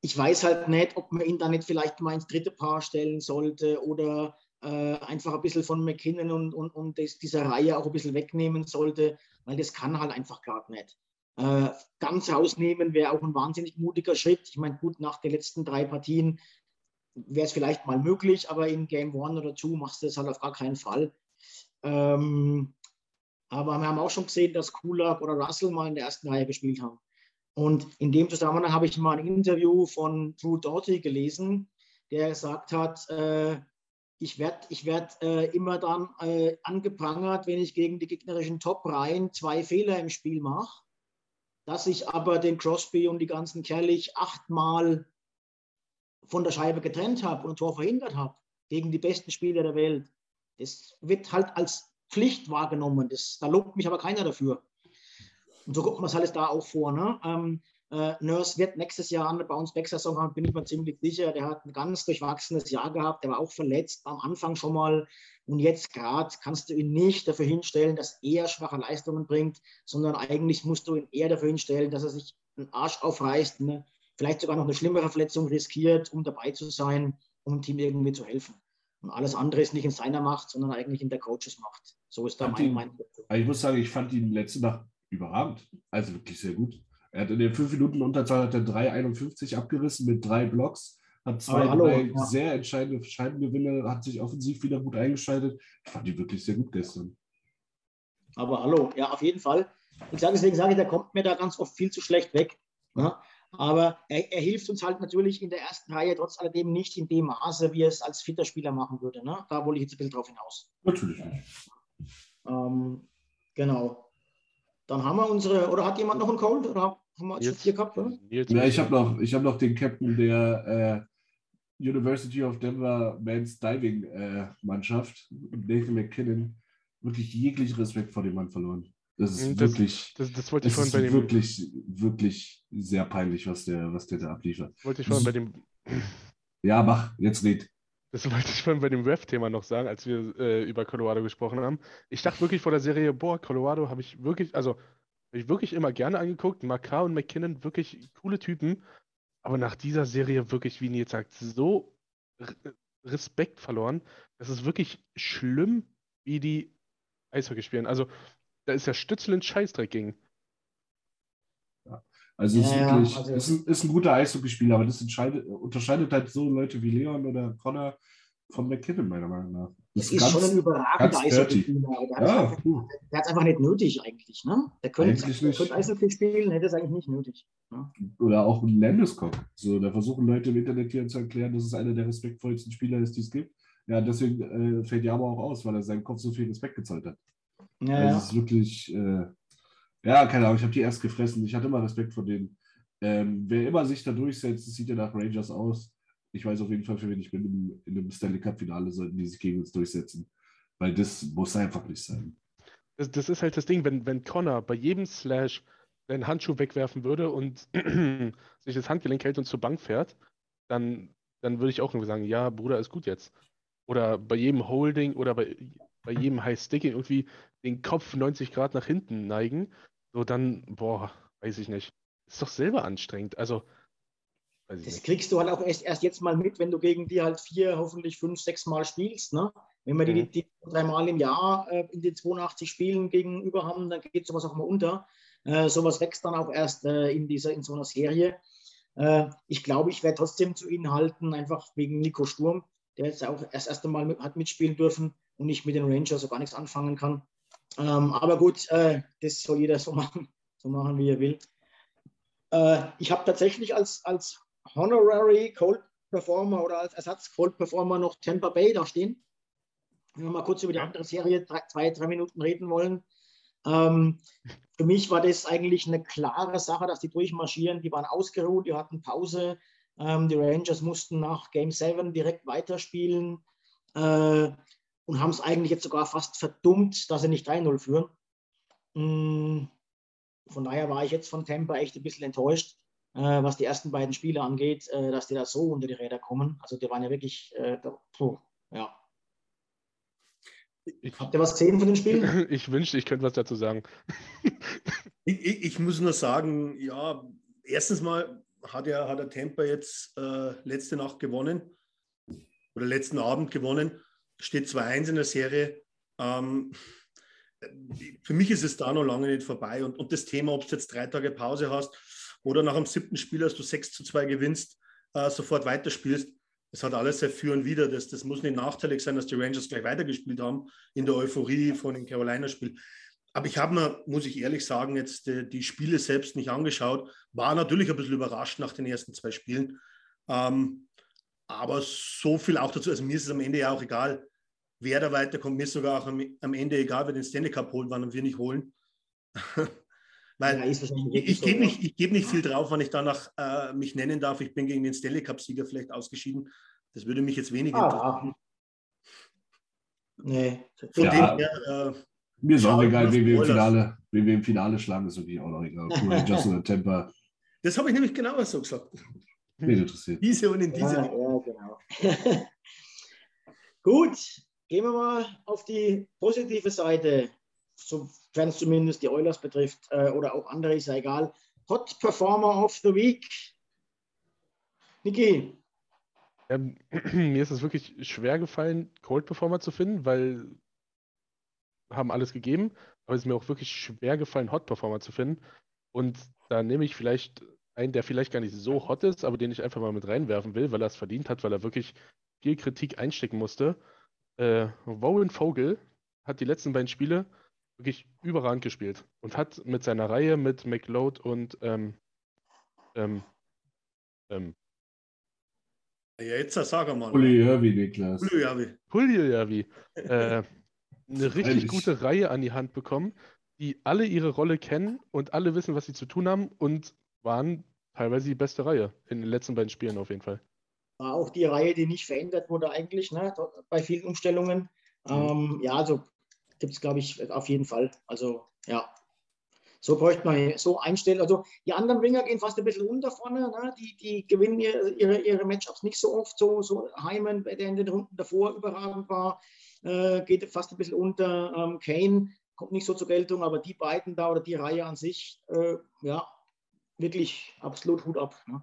Speaker 1: ich weiß halt nicht, ob man ihn da nicht vielleicht mal ins dritte Paar stellen sollte oder äh, einfach ein bisschen von McKinnon und, und, und das, dieser Reihe auch ein bisschen wegnehmen sollte, weil das kann halt einfach gar nicht. Äh, ganz rausnehmen wäre auch ein wahnsinnig mutiger Schritt. Ich meine, gut, nach den letzten drei Partien wäre es vielleicht mal möglich, aber in Game One oder Two machst du das halt auf gar keinen Fall. Ähm, aber wir haben auch schon gesehen, dass Kulak oder Russell mal in der ersten Reihe gespielt haben. Und in dem Zusammenhang habe ich mal ein Interview von Drew Doughty gelesen, der gesagt hat, äh, ich werde ich werd, äh, immer dann äh, angeprangert, wenn ich gegen die gegnerischen Top-Reihen zwei Fehler im Spiel mache, dass ich aber den Crosby und die ganzen Kerlich achtmal von der Scheibe getrennt habe und ein Tor verhindert habe gegen die besten Spieler der Welt. Das wird halt als Pflicht wahrgenommen. Das, da lobt mich aber keiner dafür. Und so guckt man es halt da auch vor. Ne? Ähm, äh, Nurse wird nächstes Jahr eine Bounce-Back-Saison haben, bin ich mir ziemlich sicher. Der hat ein ganz durchwachsenes Jahr gehabt. Der war auch verletzt am Anfang schon mal. Und jetzt gerade kannst du ihn nicht dafür hinstellen, dass er schwache Leistungen bringt, sondern eigentlich musst du ihn eher dafür hinstellen, dass er sich einen Arsch aufreißt, ne? vielleicht sogar noch eine schlimmere Verletzung riskiert, um dabei zu sein, um dem Team irgendwie zu helfen. Und alles andere ist nicht in seiner Macht, sondern eigentlich in der Coaches Macht. So ist da mein Meinung.
Speaker 3: Ich muss sagen, ich fand ihn letzte Nacht überragend. Also wirklich sehr gut. Er hat in den fünf Minuten Unterzahl hat er 3,51 abgerissen mit drei Blocks, hat zwei, hallo, drei ja. sehr entscheidende Scheibengewinne, hat sich offensiv wieder gut eingeschaltet. Ich fand die wirklich sehr gut gestern.
Speaker 1: Aber hallo, ja, auf jeden Fall. Ich sage deswegen sage ich, der kommt mir da ganz oft viel zu schlecht weg. Ja? Aber er, er, hilft uns halt natürlich in der ersten Reihe trotz alledem nicht in dem Maße, wie er es als fitter Spieler machen würde. Ne? Da wollte ich jetzt ein bisschen drauf hinaus.
Speaker 3: Natürlich nicht.
Speaker 1: Ähm, genau. Dann haben wir unsere, oder hat jemand noch einen Cold? Oder haben wir jetzt vier gehabt? Oder?
Speaker 3: Ja, ich habe noch, hab noch den Captain der äh, University of Denver Men's Diving äh, Mannschaft, Nathan McKinnon, wirklich jeglichen Respekt vor dem Mann verloren. Das ist das, wirklich,
Speaker 2: das, das wollte ich
Speaker 3: das
Speaker 2: bei dem,
Speaker 3: wirklich, wirklich sehr peinlich, was der, was der da abliefert.
Speaker 2: Wollte ich vorhin bei dem.
Speaker 3: Ja, mach, jetzt red.
Speaker 2: Das wollte ich vorhin bei dem Ref-Thema noch sagen, als wir äh, über Colorado gesprochen haben. Ich dachte wirklich vor der Serie, boah, Colorado habe ich wirklich, also ich wirklich immer gerne angeguckt. Makar und McKinnon, wirklich coole Typen. Aber nach dieser Serie wirklich, wie Nils sagt, so Respekt verloren. Das ist wirklich schlimm, wie die Eishockey spielen. Also, da ist ja Stützel in Scheißdreck gegen.
Speaker 3: Ja. Also, ja, ist, wirklich, also ist, ein, ist ein guter Eishockeyspieler, aber das unterscheidet halt so Leute wie Leon oder Connor von McKinnon, meiner Meinung nach.
Speaker 1: Das, das ist, schon ein überragender Eishockey-Spieler. Der, ja. der hat es einfach nicht nötig eigentlich. Ne? Der könnte, könnte Eishockey spielen, hätte es eigentlich nicht nötig. Ne?
Speaker 3: Oder auch ein Landeskog. So, da versuchen Leute im Internet hier zu erklären, dass es einer der respektvollsten Spieler ist, die es gibt. Ja, deswegen äh, fällt Jama auch aus, weil er seinem Kopf so viel Respekt gezollt hat. Ja, also ja. Es ist wirklich, äh, ja, keine Ahnung, ich habe die erst gefressen. Ich hatte immer Respekt vor denen. Ähm, wer immer sich da durchsetzt, sieht ja nach Rangers aus ich weiß auf jeden Fall, für wen ich bin. In einem Stanley Cup-Finale sollten die sich gegen uns durchsetzen. Weil das muss einfach nicht sein.
Speaker 2: Das, das ist halt das Ding, wenn, wenn Connor bei jedem Slash seinen Handschuh wegwerfen würde und <clears throat> sich das Handgelenk hält und zur Bank fährt, dann, dann würde ich auch irgendwie sagen, ja, Bruder, ist gut jetzt. Oder bei jedem Holding oder bei, bei jedem High Sticking irgendwie den Kopf 90 Grad nach hinten neigen, so dann, boah, weiß ich nicht. Ist doch selber anstrengend. Also,
Speaker 1: das nicht. kriegst du halt auch erst, erst jetzt mal mit, wenn du gegen die halt vier, hoffentlich fünf, sechs Mal spielst. Ne? Wenn wir mhm. die, die dreimal im Jahr äh, in den 82 Spielen gegenüber haben, dann geht sowas auch mal unter. Äh, sowas wächst dann auch erst äh, in, dieser, in so einer Serie. Äh, ich glaube, ich werde trotzdem zu ihnen halten, einfach wegen Nico Sturm, der jetzt auch erst erst einmal mit, hat mitspielen dürfen und nicht mit den Rangers so gar nichts anfangen kann. Ähm, aber gut, äh, das soll jeder so <laughs> machen, so machen, wie er will. Äh, ich habe tatsächlich als, als Honorary Cold Performer oder als Ersatz Cold Performer noch Tampa Bay da stehen. Wenn wir mal kurz über die andere Serie drei, zwei, drei Minuten reden wollen. Ähm, für mich war das eigentlich eine klare Sache, dass die durchmarschieren. Die waren ausgeruht, die hatten Pause. Ähm, die Rangers mussten nach Game 7 direkt weiterspielen äh, und haben es eigentlich jetzt sogar fast verdummt, dass sie nicht 3-0 führen. Mm, von daher war ich jetzt von Tampa echt ein bisschen enttäuscht was die ersten beiden Spiele angeht, äh, dass die da so unter die Räder kommen. Also die waren ja wirklich, äh, puh, ja. Ich, Habt ihr was gesehen von den Spielen? <laughs>
Speaker 2: Ich wünschte, ich könnte was dazu sagen. <laughs>
Speaker 4: ich, ich, ich, muss nur sagen, ja, erstens mal hat ja hat der Temper jetzt äh, letzte Nacht gewonnen oder letzten Abend gewonnen, steht 2-1 in der Serie. Ähm, für mich ist es da noch lange nicht vorbei. Und, und das Thema, ob du jetzt drei Tage Pause hast oder nach dem siebten Spiel, als du 6 zu 2 gewinnst, äh, sofort weiterspielst, das hat alles sehr für und wieder. Das, das muss nicht nachteilig sein, dass die Rangers gleich weitergespielt haben in der Euphorie von dem Carolina-Spiel. Aber ich habe mir, muss ich ehrlich sagen, jetzt die, die, Spiele selbst nicht angeschaut. War natürlich ein bisschen überrascht nach den ersten zwei Spielen. Ähm, aber so viel auch dazu. Also mir ist es am Ende ja auch egal, wer da weiterkommt. Mir ist sogar auch am, am Ende egal, wer den Stanley Cup holt, wann wir nicht holen. <laughs> Weil ja, ich, ich gebe nicht, geb nicht viel drauf, wenn ich danach äh, mich nennen darf. Ich bin gegen den Stanley Cup-Sieger vielleicht ausgeschieden. Das würde mich jetzt weniger ah, interessieren.
Speaker 3: Nee. Von ja, dem her, äh, mir ist auch egal, wen wir, im Finale, wen wir im Finale schlagen, ist wirklich auch noch egal. Rangers <laughs> oder Tampa.
Speaker 4: Das habe ich nämlich genau so gesagt.
Speaker 3: Mich interessiert.
Speaker 4: Diese und in diese. Ja, ja genau. <laughs>
Speaker 1: Gut, gehen wir mal auf die positive Seite sofern es zumindest die Oilers betrifft äh, oder auch andere, ist ja egal. Hot Performer of the Week. Niki.
Speaker 2: Ähm, <clears throat> mir ist es wirklich schwer gefallen, Cold Performer zu finden, weil haben alles gegeben, aber es ist mir auch wirklich schwer gefallen, Hot Performer zu finden. Und da nehme ich vielleicht einen, der vielleicht gar nicht so hot ist, aber den ich einfach mal mit reinwerfen will, weil er es verdient hat, weil er wirklich viel Kritik einstecken musste. Äh, Warren Vogel hat die letzten beiden Spiele wirklich überragend gespielt und hat mit seiner Reihe mit McLeod und ähm, ähm, ähm,
Speaker 4: ja, jetzt sag mal.
Speaker 3: Pulli Niklas.
Speaker 2: Pulli äh, <laughs> eine richtig gute Reihe an die Hand bekommen, die alle ihre Rolle kennen und alle wissen, was sie zu tun haben und waren teilweise die beste Reihe in den letzten beiden Spielen auf jeden Fall.
Speaker 1: War auch die Reihe, die nicht verändert wurde eigentlich, ne, bei vielen Umstellungen. Mhm. Ähm, ja, also gibt es, glaube ich, auf jeden Fall. Also ja, so bräuchte man so einstellen. Also die anderen Winger gehen fast ein bisschen unter vorne. Ne? Die, die gewinnen ihre, ihre Matchups nicht so oft. So, so Heimann, der in den Runden davor überragend war, äh, geht fast ein bisschen unter. Ähm, Kane kommt nicht so zur Geltung, aber die beiden da oder die Reihe an sich, äh, ja, wirklich absolut Hut ab. Ne?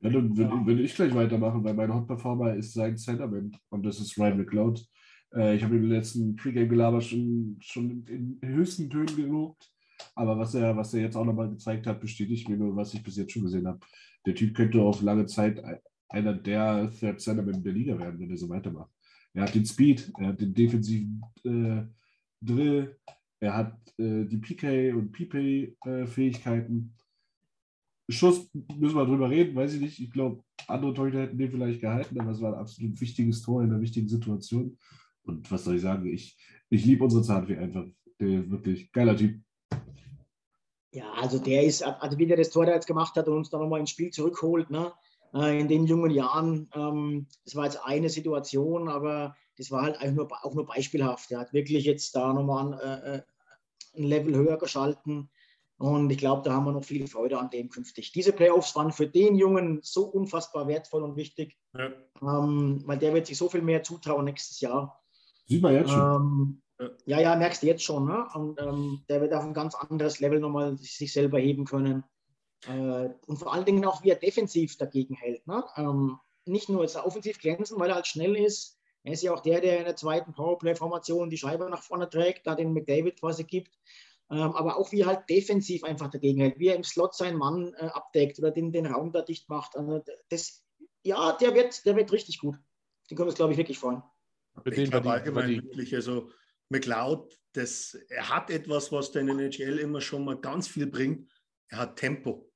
Speaker 3: Ja, dann würde würd ich gleich weitermachen, weil mein Hot Performer ist sein Centerman und das ist Ryan McLeod. Äh, ich habe im letzten Pre-Game-Gelaber schon, schon in höchsten Tönen gelobt. Aber was er, was er jetzt auch nochmal gezeigt hat, bestätigt mir nur, was ich bis jetzt schon gesehen habe. Der Typ könnte auf lange Zeit einer der Third Centermen der Liga werden, wenn er so weitermacht. Er hat den Speed, er hat den defensiven äh, Drill, er hat äh, die PK und PP-Fähigkeiten. Äh, Schuss müssen wir drüber reden, weiß ich nicht. Ich glaube, andere Torhüter hätten den vielleicht gehalten, aber es war ein absolut wichtiges Tor in einer wichtigen Situation. Und was soll ich sagen? Ich, ich liebe unsere Zahnfee einfach. Der wirklich geiler Typ.
Speaker 1: Ja, also der ist, also wie der das Tor da jetzt gemacht hat und uns dann nochmal ins Spiel zurückholt, ne? Äh, in den jungen Jahren, ähm, das war jetzt eine Situation, aber das war halt auch nur, auch nur beispielhaft. Er hat wirklich jetzt da nochmal ein, äh, äh, ein Level höher geschalten. Und ich glaube, da haben wir noch viel Freude an dem künftig. Diese Playoffs waren für den Jungen so unfassbar wertvoll und wichtig, ja. ähm, weil der wird sich so viel mehr zutrauen nächstes Jahr.
Speaker 3: Sieht man jetzt schon.
Speaker 1: Ähm, ja, ja, merkst du jetzt schon. Ne? Und ähm, der wird auf ein ganz anderes Level nochmal sich selber heben können. Äh, und vor allen Dingen auch, wie er defensiv dagegen hält. Ne? Ähm, nicht nur jetzt offensiv glänzen, weil er halt schnell ist. Er ist ja auch der, der in der zweiten Powerplay-Formation die Scheibe nach vorne trägt, da den McDavid quasi gibt. Ähm, aber auch wie er halt defensiv einfach dagegen hält, wie er im Slot seinen Mann äh, abdeckt oder den, den Raum da dicht macht. Also das, ja, der wird, der wird richtig gut. Den können wir uns, glaube ich, wirklich freuen.
Speaker 4: Für ich glaube allgemein die... wirklich, also McLeod, das, er hat etwas, was der der NHL immer schon mal ganz viel bringt. Er hat Tempo.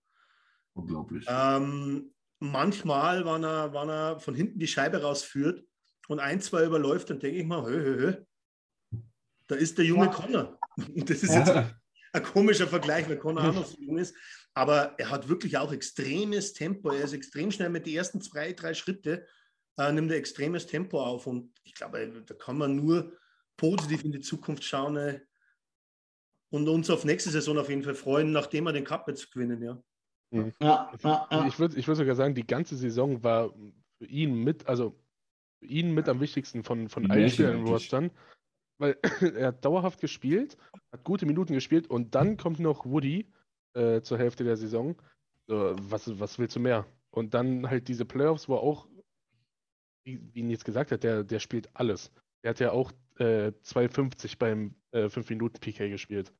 Speaker 3: Unglaublich.
Speaker 4: Ähm, manchmal, wenn er, wenn er von hinten die Scheibe rausführt und ein, zwei überläuft, dann denke ich mal, hö, hö, hö, da ist der junge ja. Connor. Und <laughs> das ist ja. jetzt ein komischer Vergleich, weil Connor auch noch so jung ist. Aber er hat wirklich auch extremes Tempo. Er ist extrem schnell mit den ersten zwei, drei Schritten äh, nimmt er extremes Tempo auf. Und ich glaube, da kann man nur positiv in die Zukunft schauen äh, und uns auf nächste Saison auf jeden Fall freuen, nachdem wir den Cup jetzt gewinnen. Ja.
Speaker 2: Mhm. Ja, ja, ja. Ich würde ich würd sogar sagen, die ganze Saison war für ihn mit, also für ihn mit am wichtigsten von, von allen Spielern im Rostern, weil <clears throat> er hat dauerhaft gespielt, hat gute Minuten gespielt und dann kommt noch Woody äh, zur Hälfte der Saison. So, was, was willst du mehr? Und dann halt diese Playoffs, wo auch wie, wie Nils gesagt hat, der, der spielt alles. Der hat ja auch äh, 2,50 beim äh, 5-Minuten-PK gespielt.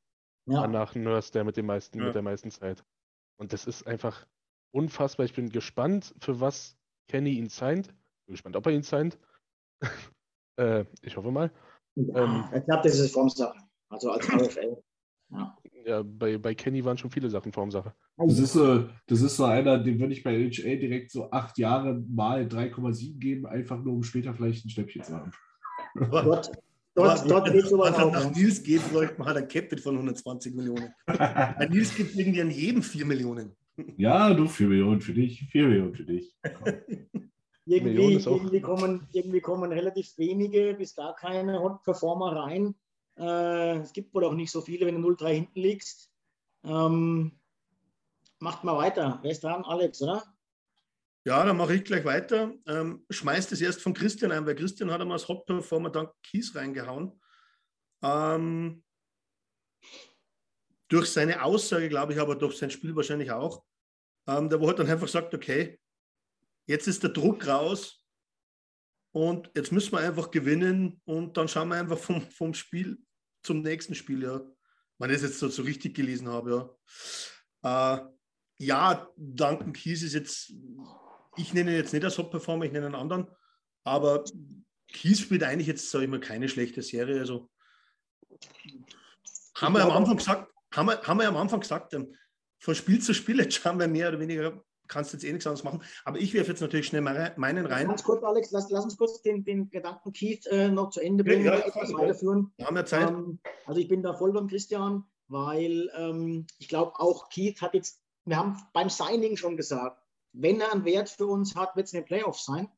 Speaker 2: Ja. Danach Nurse, der mit, dem meisten, ja. mit der meisten Zeit. Und das ist einfach unfassbar. Ich bin gespannt, für was Kenny ihn signed. Bin gespannt, ob er ihn signed. <laughs> äh, ich hoffe mal.
Speaker 1: Ja, ähm, ich glaube, das ist Formsache. Also als VfL.
Speaker 2: Ja. Ja, bei, bei Kenny waren schon viele Sachen Formsache.
Speaker 3: Das ist, so, das ist so einer, den würde ich bei LHA direkt so acht Jahre mal 3,7 geben, einfach nur um später vielleicht ein Schnäppchen zu haben.
Speaker 4: Dort, dort, dort geht sowas auch. Nach Nils geht, bräuchte man halt ein Captain von 120 Millionen. Bei Nils gibt irgendwie an jedem 4 Millionen.
Speaker 3: Ja, du 4 Millionen für dich, 4 Millionen für dich.
Speaker 1: irgendwie, irgendwie, kommen, irgendwie kommen relativ wenige bis gar keine Hot-Performer rein. Äh, es gibt wohl auch nicht so viele, wenn du 0-3 hinten liegst. Ähm, macht mal weiter. Wer ist dran? Alex, oder?
Speaker 4: Ja, dann mache ich gleich weiter. Ähm, schmeißt es erst von Christian ein, weil Christian hat einmal als Hot-Performer dann Kies reingehauen. Ähm, durch seine Aussage, glaube ich, aber durch sein Spiel wahrscheinlich auch. Ähm, der wo dann einfach sagt, okay, jetzt ist der Druck raus und jetzt müssen wir einfach gewinnen und dann schauen wir einfach vom, vom Spiel zum nächsten Spiel, ja. Wenn ich es jetzt so, so richtig gelesen habe, ja. Äh, ja, Duncan Kies ist jetzt, ich nenne ihn jetzt nicht als Top-Performer, ich nenne einen anderen, aber Kies spielt eigentlich jetzt, sage ich mal, keine schlechte Serie. Also haben wir am Anfang gesagt, haben wir, haben wir am Anfang gesagt, ähm, von Spiel zu Spiel <laughs> jetzt schauen wir mehr oder weniger, kannst du jetzt eh nichts anderes machen. Aber ich werfe jetzt natürlich schnell meinen rein.
Speaker 1: Ganz kurz, Alex, lass, lass uns kurz den, den Gedanken Keith äh, noch zu Ende bringen, ja, ja, etwas weiterführen.
Speaker 4: Wir haben ja Zeit.
Speaker 1: Ähm, also ich bin da voll beim Christian, weil ähm, ich glaube auch Keith hat jetzt wir haben beim Signing schon gesagt, wenn er einen Wert für uns hat, wird es in den Playoffs sein.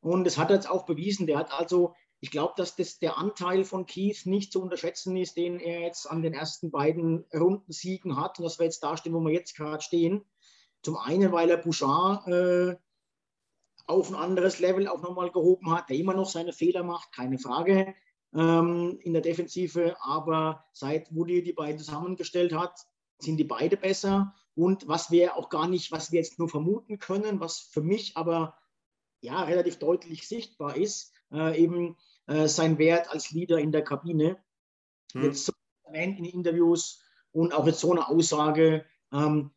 Speaker 1: Und das hat er jetzt auch bewiesen. Der hat also, ich glaube, dass das der Anteil von Keith nicht zu unterschätzen ist, den er jetzt an den ersten beiden Rundensiegen hat. Und dass wir jetzt da stehen, wo wir jetzt gerade stehen. Zum einen, weil er Bouchard äh, auf ein anderes Level auch nochmal gehoben hat, der immer noch seine Fehler macht, keine Frage ähm, in der Defensive. Aber seit Woody die beiden zusammengestellt hat, sind die beide besser. Und was wir auch gar nicht, was wir jetzt nur vermuten können, was für mich aber ja relativ deutlich sichtbar ist, äh, eben äh, sein Wert als Leader in der Kabine. Hm. Jetzt so erwähnt in Interviews und auch jetzt so eine Aussage. Ähm,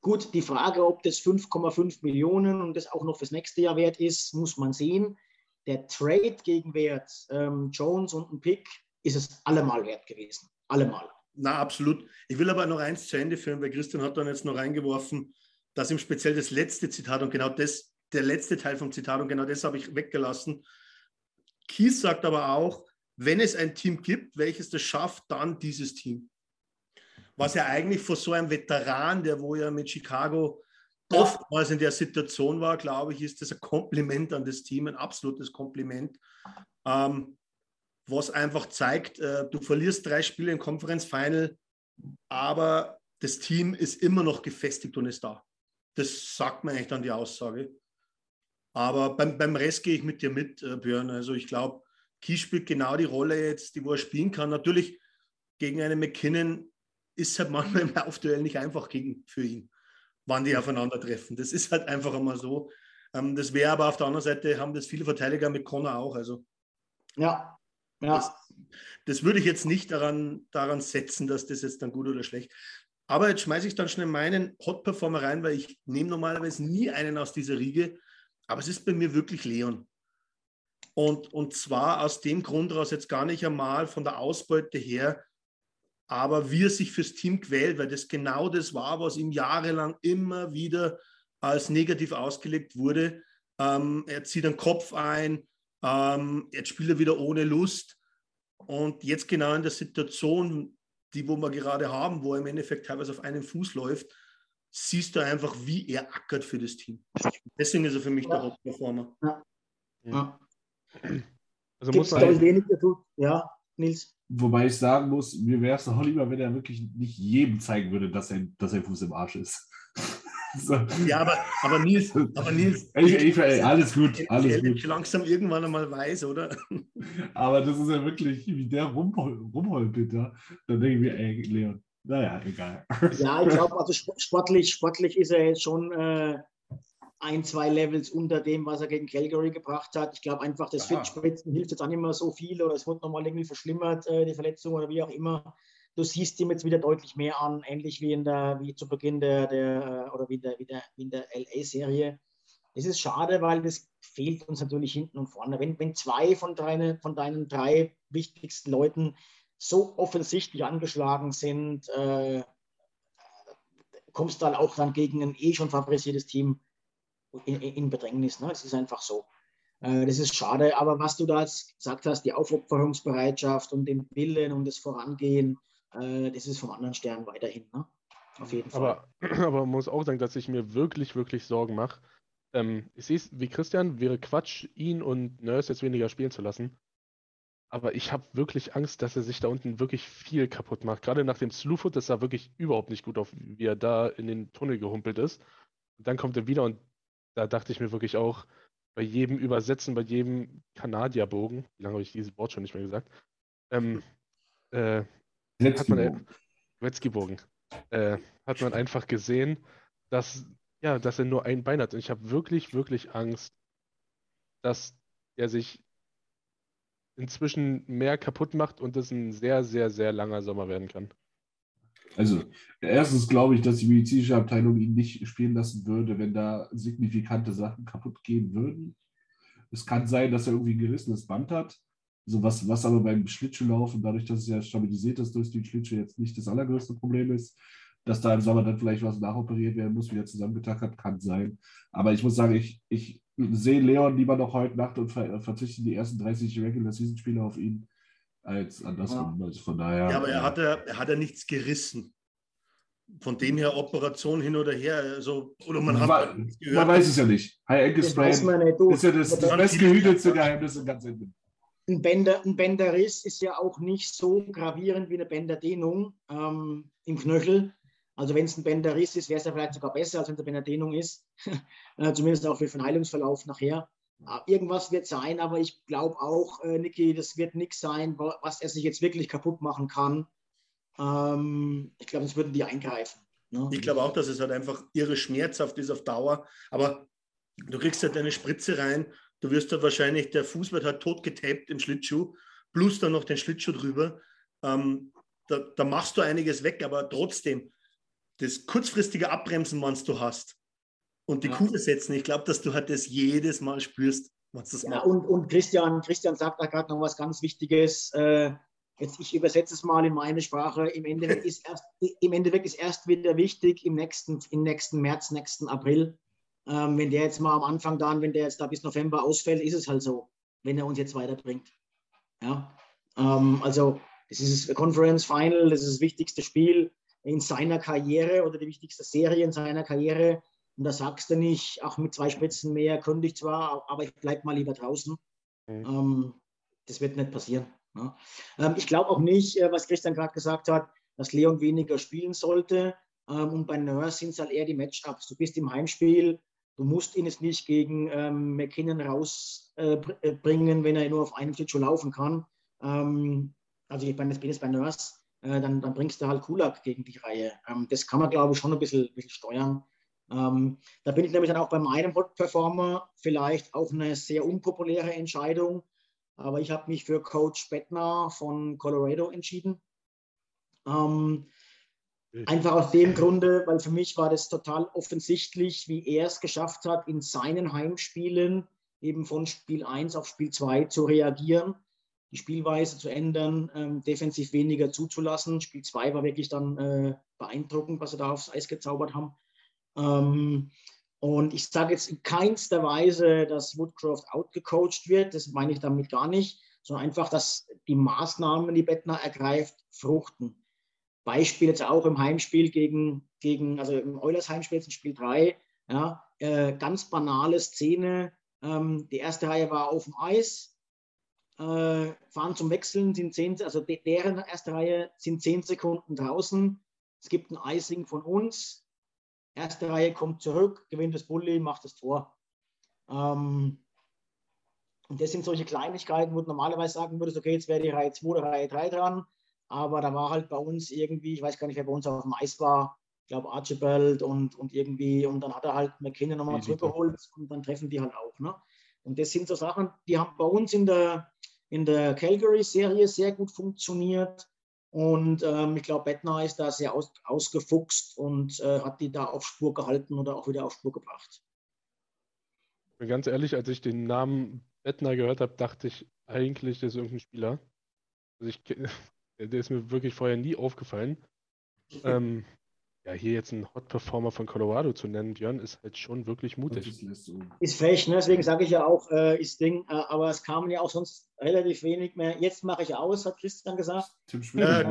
Speaker 1: gut, die Frage, ob das 5,5 Millionen und das auch noch fürs nächste Jahr wert ist, muss man sehen. Der Trade-Gegenwert ähm, Jones und ein Pick ist es allemal wert gewesen. Allemal.
Speaker 4: Na, absolut. Ich will aber noch eins zu Ende führen, weil Christian hat dann jetzt noch reingeworfen, dass ihm speziell das letzte Zitat und genau das, der letzte Teil vom Zitat und genau das habe ich weggelassen. Kies sagt aber auch, wenn es ein Team gibt, welches das schafft, dann dieses Team. Was ja eigentlich vor so einem Veteran, der wo ja mit Chicago oftmals in der Situation war, glaube ich, ist das ein Kompliment an das Team, ein absolutes Kompliment. Ähm, was einfach zeigt, äh, du verlierst drei Spiele im Conference Final, aber das Team ist immer noch gefestigt und ist da. Das sagt mir eigentlich dann die Aussage. Aber beim, beim Rest gehe ich mit dir mit, äh, Björn. Also ich glaube, Kies spielt genau die Rolle jetzt, die wo er spielen kann. Natürlich gegen einen McKinnon ist es halt manchmal im Laufduell nicht einfach gegen, für ihn, wann die aufeinandertreffen. Das ist halt einfach einmal so. Ähm, das wäre aber auf der anderen Seite, haben das viele Verteidiger mit Connor auch. Also.
Speaker 1: Ja,
Speaker 4: ja. Das, das, würde ich jetzt nicht daran, daran setzen, dass das jetzt dann gut oder schlecht. Aber jetzt schmeiße ich dann schnell meinen Hot-Performer rein, weil ich nehme normalerweise nie einen aus dieser Riege. Aber es ist bei mir wirklich Leon. Und, und zwar aus dem Grund raus, jetzt gar nicht einmal von der Ausbeute her, aber wie er sich fürs Team quält, weil das genau das war, was ihm jahrelang immer wieder als negativ ausgelegt wurde. Ähm, er zieht den Kopf ein, ähm, jetzt spielt er wieder ohne Lust. Und jetzt genau in der Situation, die wo wir gerade haben, wo er im Endeffekt teilweise auf einem Fuß läuft, siehst du einfach, wie er ackert für das Team. Deswegen ist er für mich ja. der Hauptperformer. Ja.
Speaker 1: ja. Also Gibt's muss man wenig dazu. Ja, Nils.
Speaker 3: Wobei ich sagen muss, mir wäre es noch lieber, wenn er wirklich nicht jedem zeigen würde, dass, er, dass sein Fuß im Arsch ist. <laughs>
Speaker 4: So. Ja, aber, aber Nils, aber Nils
Speaker 3: ich, <laughs> ich, ey, alles gut, alles
Speaker 4: gut. langsam irgendwann einmal weiß, oder? <laughs>
Speaker 3: Aber das ist ja wirklich, wie der rumhol, rumholpelt da. Dann denke ich mir, ey, Leon, naja, egal.
Speaker 1: Ja, ich glaube, also sportlich, sportlich ist er jetzt schon, äh, ein, zwei Levels unter dem, was er gegen Calgary gebracht hat. Ich glaube einfach, das Fittspritzen hilft jetzt auch nicht mehr so viel oder es wird nochmal irgendwie verschlimmert, äh, die Verletzung oder wie auch immer. Du siehst ihm jetzt wieder deutlich mehr an, ähnlich wie in der, wie zu Beginn der, der oder wie der, wie der, wie in der LA-Serie. Es ist schade, weil das fehlt uns natürlich hinten und vorne. Wenn, wenn zwei von, deine, von deinen drei wichtigsten Leuten so offensichtlich angeschlagen sind, äh, kommst du dann auch dann gegen ein eh schon favorisiertes Team in, in Bedrängnis. Ne? Das ist einfach so. Äh, das ist schade, aber was du da gesagt hast, die Aufopferungsbereitschaft und den Willen und das Vorangehen, äh, das ist vom anderen Stern weiterhin. Ne?
Speaker 2: Auf jeden Fall. Aber, <clears throat> aber man muss auch sagen, dass ich mir wirklich, wirklich Sorgen mache. Ähm, ich sehe es wie Christian, wäre Quatsch, ihn und Nurse jetzt weniger spielen zu lassen. Aber ich habe wirklich Angst, dass er sich da unten wirklich viel kaputt macht. Gerade nach dem Slewfoot, das sah wirklich überhaupt nicht gut auf, wie er da in den Tunnel gehumpelt ist. Und dann kommt er wieder und da dachte ich mir wirklich auch, bei jedem Übersetzen, bei jedem Kanadierbogen, wie lange habe ich dieses Wort schon nicht mehr gesagt, ähm, äh, hat man Wetzky-Bogen, äh, hat man einfach gesehen, dass, ja, dass er nur ein Bein hat. Und ich habe wirklich, wirklich Angst, dass er sich inzwischen mehr kaputt macht und es ein sehr, sehr, sehr langer Sommer werden kann.
Speaker 3: Also, erstens glaube ich, dass die medizinische Abteilung ihn nicht spielen lassen würde, wenn da signifikante Sachen kaputt gehen würden. Es kann sein, dass er irgendwie ein gerissenes Band hat. Also was, was aber beim Schlittschuhlaufen, dadurch, dass es ja stabilisiert ist durch den Schlittschuh, jetzt nicht das allergrößte Problem ist. Dass da im Sommer dann vielleicht was nachoperiert werden muss, wieder zusammengetackert, kann sein. Aber ich muss sagen, ich, ich sehe Leon lieber noch heute Nacht und ver verzichte die ersten 30 Regular Season Spiele auf ihn als andersrum. Ja. Also von daher.
Speaker 4: Ja, aber er hat ja, er hat ja nichts gerissen. Von dem her Operation hin oder her, also, oder man hat
Speaker 3: man, man weiß es ja nicht. High Ankle Sprain ist ja das, das bestgehütelte Geheimnis im ganzen
Speaker 1: ein, Bänder, ein Bänderriss ist ja auch nicht so gravierend wie eine Bänderdehnung ähm, im Knöchel. Also wenn es ein Bänderriss ist, wäre es ja vielleicht sogar besser, als wenn es eine Bänderdehnung ist. <laughs> Äh, zumindest auch für den Heilungsverlauf nachher. Irgendwas wird sein, aber ich glaube auch, äh, Niki, das wird nichts sein, was er sich jetzt wirklich kaputt machen kann. Ähm, ich glaube, das würden die eingreifen.
Speaker 4: Ne? Ich glaube auch, dass es halt einfach irre schmerzhaft ist auf Dauer. Aber du kriegst halt deine Spritze rein, du wirst halt wahrscheinlich, der Fuß wird halt tot getaped im Schlittschuh, plus dann noch den Schlittschuh drüber. Ähm, da, da, machst du einiges weg, aber trotzdem, das kurzfristige Abbremsen, was du hast, und die ja. Kurve setzen. Ich glaube, dass du halt das jedes Mal spürst, was das
Speaker 1: ja, macht. Und, und Christian, Christian sagt da gerade noch was ganz Wichtiges. Äh, jetzt, ich übersetze es mal in meine Sprache. Im Endeffekt ist erst, im Endeffekt ist erst wieder wichtig im nächsten, im nächsten März, nächsten April. Ähm, wenn der jetzt mal am Anfang dann, wenn der jetzt da bis November ausfällt, ist es halt so, wenn er uns jetzt weiterbringt. Ja, ähm, also das ist das Conference Final, das ist das wichtigste Spiel in seiner Karriere oder die wichtigste Serie in seiner Karriere. Und da sagst du nicht, auch mit zwei Spritzen mehr könnte ich zwar, aber ich bleibe mal lieber draußen. Mhm. Ähm, das wird nicht passieren. Ja. Ähm, ich glaube auch nicht, äh, was Christian gerade gesagt hat, dass Leon weniger spielen sollte. Ähm, und bei Nurse sind es halt eher die Matchups. Du bist im Heimspiel, du musst ihn jetzt nicht gegen ähm, McKinnon rausbringen, äh, wenn er nur auf einem Schlittschuh laufen kann. Ähm, also ich bin jetzt bei Nurse, äh, dann, dann, bringst du halt Kulak gegen die Reihe. Ähm, das kann man, glaube ich, schon ein bisschen, bisschen steuern. Ähm, da bin ich nämlich dann auch bei meinem Hot Performer vielleicht auch eine sehr unpopuläre Entscheidung. Aber ich habe mich für Coach Bettner von Colorado entschieden. Ähm, einfach aus dem Grunde, weil für mich war das total offensichtlich, wie er es geschafft hat, in seinen Heimspielen eben von Spiel 1 auf Spiel 2 zu reagieren, die Spielweise zu ändern, ähm, defensiv weniger zuzulassen. Spiel 2 war wirklich dann äh, beeindruckend, was sie da aufs Eis gezaubert haben. Ähm, und ich sage jetzt in keinster Weise, dass Woodcroft outgecoacht wird, das meine ich damit gar nicht, sondern einfach, dass die Maßnahmen, die Bettner ergreift, fruchten. Beispiel jetzt auch im Heimspiel gegen, gegen also im Eulers Heimspiel, jetzt in Spiel 3, ja, äh, ganz banale Szene. Ähm, die erste Reihe war auf dem Eis, äh, fahren zum Wechseln, sind zehn, also deren erste Reihe sind zehn Sekunden draußen. Es gibt ein Icing von uns, Erste Reihe kommt zurück, gewinnt das Bulli, macht das Tor. Ähm, und das sind solche Kleinigkeiten, wo du normalerweise sagen würdest, okay, jetzt wäre die Reihe 2 oder Reihe 3 dran. Aber da war halt bei uns irgendwie, ich weiß gar nicht, wer bei uns auf dem Eis war, glaube Archibald und, und irgendwie, und dann hat er halt McKinnon nochmal zurückgeholt und dann treffen die halt auch. Ne? Und das sind so Sachen, die haben bei uns in der, in der Calgary-Serie sehr gut funktioniert. Und ähm, ich glaube, Bettner ist da sehr aus, ausgefuchst und äh, hat die da auf Spur gehalten oder auch wieder auf Spur gebracht.
Speaker 2: Ganz ehrlich, als ich den Namen Bettner gehört habe, dachte ich eigentlich, das ist irgendein Spieler. Also ich, <laughs> der ist mir wirklich vorher nie aufgefallen. <laughs> ähm, ja, hier jetzt einen Hot Performer von Colorado zu nennen, Björn, ist halt schon wirklich mutig.
Speaker 1: Ist frech, ne? deswegen sage ich ja auch, äh, ist Ding, äh, aber es kamen ja auch sonst relativ wenig mehr. Jetzt mache ich aus, hat Christian gesagt.
Speaker 4: Äh,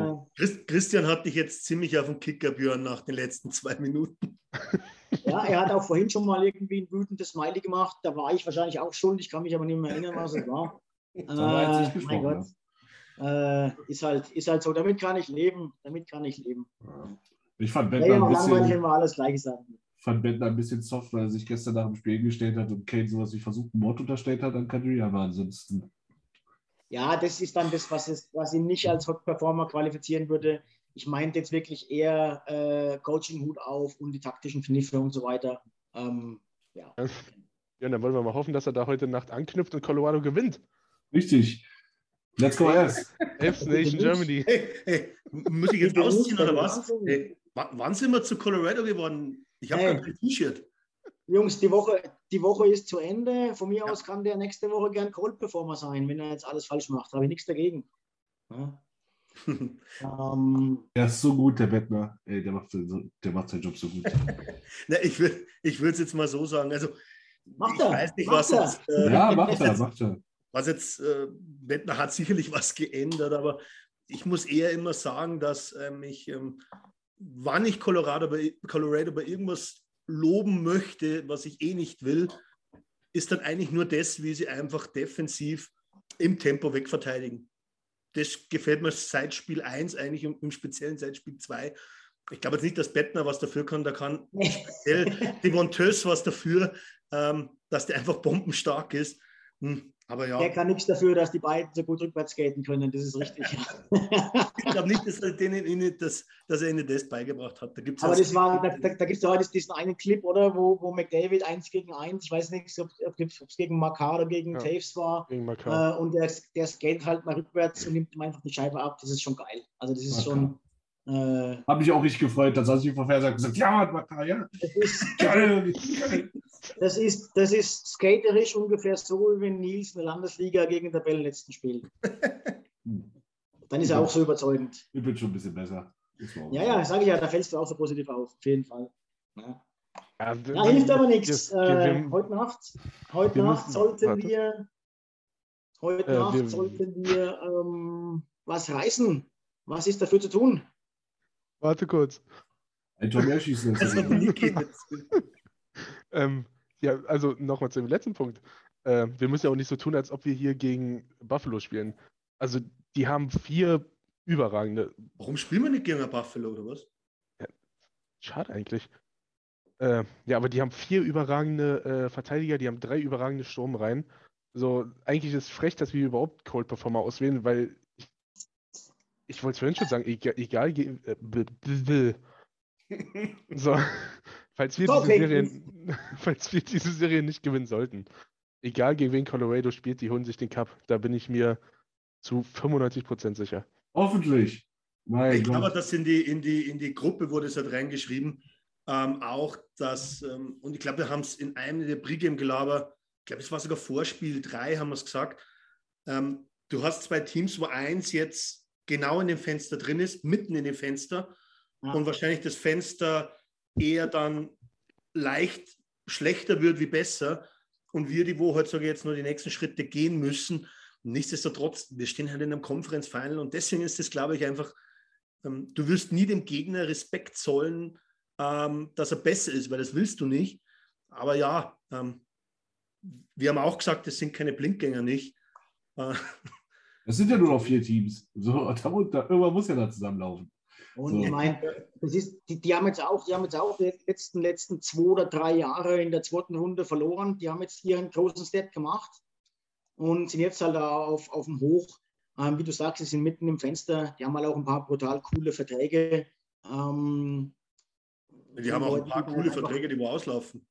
Speaker 4: Christian hat dich jetzt ziemlich auf den Kicker, Björn, nach den letzten zwei Minuten. <laughs>
Speaker 1: Ja, er hat auch vorhin schon mal irgendwie ein wütendes Smiley gemacht. Da war ich wahrscheinlich auch schuld. Ich kann mich aber nicht mehr erinnern, was es war. <laughs> war äh, mein Gott. Äh, ist, halt, ist halt so. Damit kann ich leben. Damit kann ich leben. Ja.
Speaker 3: Ich fand ja, ein bisschen, wir alles gleich sagen. fand Bettner ein bisschen soft, weil er sich gestern nach dem Spiel gestellt hat und Kane sowas wie versuchten Mord unterstellt hat an Kadri, aber ansonsten.
Speaker 1: Ja, das ist dann das, was, es, was ihn nicht als Hot Performer qualifizieren würde. Ich meinte jetzt wirklich eher äh, Coaching-Hut auf und die taktischen Kniffe und so weiter. Ähm, ja.
Speaker 2: ja, dann wollen wir mal hoffen, dass er da heute Nacht anknüpft und Colorado gewinnt.
Speaker 3: Richtig. Let's go
Speaker 2: S. F Nation Germany.
Speaker 4: Hey, hey, muss ich jetzt ausziehen oder was? Hey, wann sind wir zu Colorado geworden? Ich habe hey. kein T-Shirt.
Speaker 1: Jungs, die Woche, die Woche ist zu Ende. Von mir ja. aus kann der nächste Woche gern Cold Performer sein, wenn er jetzt alles falsch macht. Habe ich nichts dagegen. Ja. <laughs>
Speaker 3: um, er ist so gut, der Bettner. Ey, der, macht, der macht seinen Job so gut. <laughs>
Speaker 4: Na, ich würde ich es jetzt mal so sagen. Also,
Speaker 1: macht er,
Speaker 4: ich weiß nicht, was
Speaker 3: jetzt, äh, Ja, macht er, macht er.
Speaker 4: Was jetzt, äh, Bettner hat sicherlich was geändert, aber ich muss eher immer sagen, dass ähm, ich ähm, wann ich Colorado bei, Colorado bei irgendwas loben möchte, was ich eh nicht will, ist dann eigentlich nur das, wie sie einfach defensiv im Tempo wegverteidigen. Das gefällt mir seit Spiel 1 eigentlich und im speziellen seit Spiel 2. Ich glaube jetzt nicht, dass Bettner was dafür kann, da kann speziell Devon Töss was dafür, ähm, dass der einfach bombenstark ist.
Speaker 1: Hm. Aber ja. Der kann nichts dafür, dass die beiden so gut rückwärts skaten können, das ist richtig. <laughs>
Speaker 4: ich glaube nicht, dass er, denen, das, dass er ihnen das beigebracht hat.
Speaker 1: Da gibt's Aber das war, da, da, da gibt es ja heute diesen einen Clip, oder, wo, wo McDavid 1 gegen 1, ich weiß nicht, ob es gegen Makar oder gegen ja, Taves war. Gegen Äh, und der, der skate halt mal rückwärts und nimmt ihm einfach die Scheibe ab. Das ist schon geil. Also das ist okay. schon.
Speaker 3: Äh, Habe mich auch richtig gefreut. Da saß ich vor Fernseher und gesagt, ja, Makar, ja. Das ist, geil,
Speaker 1: geil. <laughs> Das ist, das ist skaterisch ungefähr so, wie wenn Nils eine Landesliga gegen Tabellenletzten spielt. <laughs> Dann ist er auch so überzeugend.
Speaker 3: Ich bin schon ein bisschen besser.
Speaker 1: Ja, ja, sage ich ja, da fällst du auch so positiv auf, auf jeden Fall. Ja. Ja, ja hilft aber nichts. Äh, heute Nacht, heute Nacht sollten warte. wir, heute äh, Nacht wir, sollten wir ähm, was reißen. Was ist dafür zu tun?
Speaker 2: Warte kurz.
Speaker 3: Ein Tor mehr schießen. Das <laughs>
Speaker 2: ähm, ja, also nochmal zu dem letzten Punkt. Äh, wir müssen ja auch nicht so tun, als ob wir hier gegen Buffalo spielen. Also, die haben vier überragende.
Speaker 4: Warum spielen wir nicht gegen Buffalo oder was?
Speaker 2: Ja, schade eigentlich. Äh, ja, aber die haben vier überragende äh, Verteidiger, die haben drei überragende Sturmreihen. So, eigentlich ist es frech, dass wir überhaupt Cold Performer auswählen, weil ich, ich wollte es vorhin schon sagen, egal, egal äh, <laughs> so, falls wir, diese Serie, <laughs> falls wir diese Serie nicht gewinnen sollten, egal gegen wen Colorado spielt, die holen sich den Cup. Da bin ich mir zu 95% sicher.
Speaker 3: Hoffentlich.
Speaker 4: Mein ich glaube, dass in die, in, die, in die Gruppe wurde es halt reingeschrieben, ähm, auch dass, ähm, und ich glaube, wir haben es in einem der Pregame-Gelaber, ich glaube, es war sogar Vorspiel 3, haben wir es gesagt, ähm, du hast zwei Teams, wo eins jetzt genau in dem Fenster drin ist, mitten in dem Fenster, ja. und wahrscheinlich das Fenster eher dann leicht schlechter wird wie besser und wir, die wo heutzutage jetzt nur die nächsten Schritte gehen müssen, nichtsdestotrotz, wir stehen halt in einem Conference Final und deswegen ist es, glaube ich, einfach, ähm, du wirst nie dem Gegner Respekt zollen, ähm, dass er besser ist, weil das willst du nicht. Aber ja, ähm, wir haben auch gesagt, das sind keine Blindgänger nicht.
Speaker 3: Äh, es sind ja nur noch vier Teams. So, da, irgendwann muss ja da zusammenlaufen.
Speaker 1: Und ich meine, das ist, die, die, haben jetzt auch, die haben jetzt auch die letzten, letzten zwei oder drei Jahre in der zweiten Runde verloren. Die haben jetzt hier einen großen Step gemacht und sind jetzt halt auf, auf dem Hoch. Ähm, wie du sagst, sie sind mitten im Fenster. Die haben halt auch ein paar brutal coole Verträge. Ähm,
Speaker 4: Die haben auch ein paar coole Verträge, die wo auslaufen.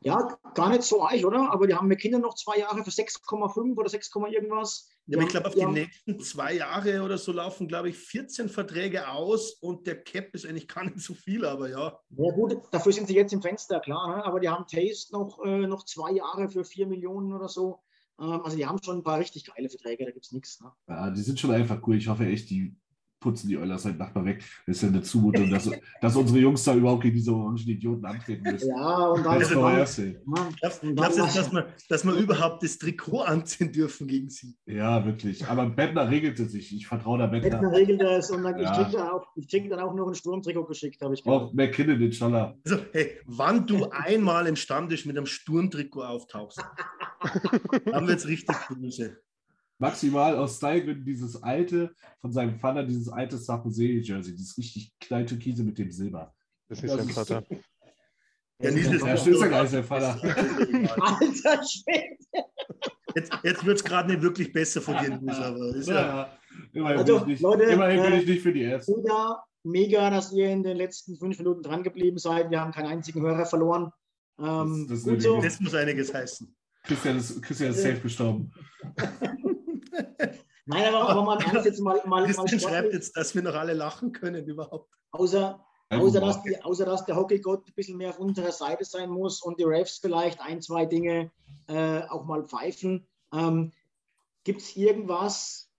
Speaker 1: Ja, gar nicht so reich, oder? Aber die haben mit Kindern noch zwei Jahre für 6,5 oder 6, irgendwas.
Speaker 4: Ja, ich glaube, auf die nächsten zwei Jahre oder so laufen, glaube ich, 14 Verträge aus und der Cap ist eigentlich gar nicht so viel, aber ja.
Speaker 1: Ja, gut, dafür sind sie jetzt im Fenster, klar. Ne? Aber die haben Taste noch, äh, noch zwei Jahre für 4 Millionen oder so. Ähm, also, die haben schon ein paar richtig geile Verträge, da gibt es nichts. Ne?
Speaker 3: Ja, die sind schon einfach cool. Ich hoffe echt, die putzen die Oilers halt nachher weg. Das ist ja eine Zumutung, dass, dass unsere Jungs da überhaupt gegen diese orangen Idioten antreten müssen.
Speaker 1: Ja, und dann.
Speaker 4: Das ist Glaubst du, dass, wir, dass wir überhaupt das Trikot anziehen dürfen gegen sie?
Speaker 3: Ja, wirklich. Aber Bettner regelte sich. Ich vertraue der Bettner.
Speaker 1: Bettner regelt das und dann, ja. ich kriege dann, auch, krieg dann auch noch ein Sturmtrikot geschickt, habe ich
Speaker 3: Auch McKinnon, den Schaller.
Speaker 4: Also, hey, wann du einmal im Stammtisch mit einem Sturmtrikot auftauchst, <laughs> haben wir jetzt richtig böse
Speaker 3: maximal aus Stylegründen dieses alte, von seinem Vater, dieses alte Sarkozy-Jersey, dieses richtig kleine Türkise mit dem Silber.
Speaker 2: Das ist sein Vater.
Speaker 3: Ja, nicht das ja, stimmt ja gar nicht, sein Vater.
Speaker 1: Alter Schwede.
Speaker 4: Jetzt, jetzt wird es gerade nicht wirklich besser von dir,
Speaker 3: aber ist ja, ja. Immerhin, also, bin, ich nicht, Leute, immerhin bin ich nicht für die Ärzte.
Speaker 1: Mega, mega, dass ihr in den letzten fünf Minuten dran geblieben seid. Wir haben keinen einzigen Hörer verloren.
Speaker 4: Ähm, das, das, so. das, muss einiges heißen.
Speaker 3: Christian ist, Christian ist safe gestorben. <laughs> <laughs>
Speaker 1: Nein, aber, aber man ernst jetzt mal. mal,
Speaker 4: mal schreibt jetzt, dass wir noch alle lachen können überhaupt.
Speaker 1: Außer, außer, dass, die, außer dass der Hockeygott ein bisschen mehr auf unserer Seite sein muss und die Refs vielleicht ein, zwei Dinge äh, auch mal pfeifen. Ähm, Gibt es irgendwas,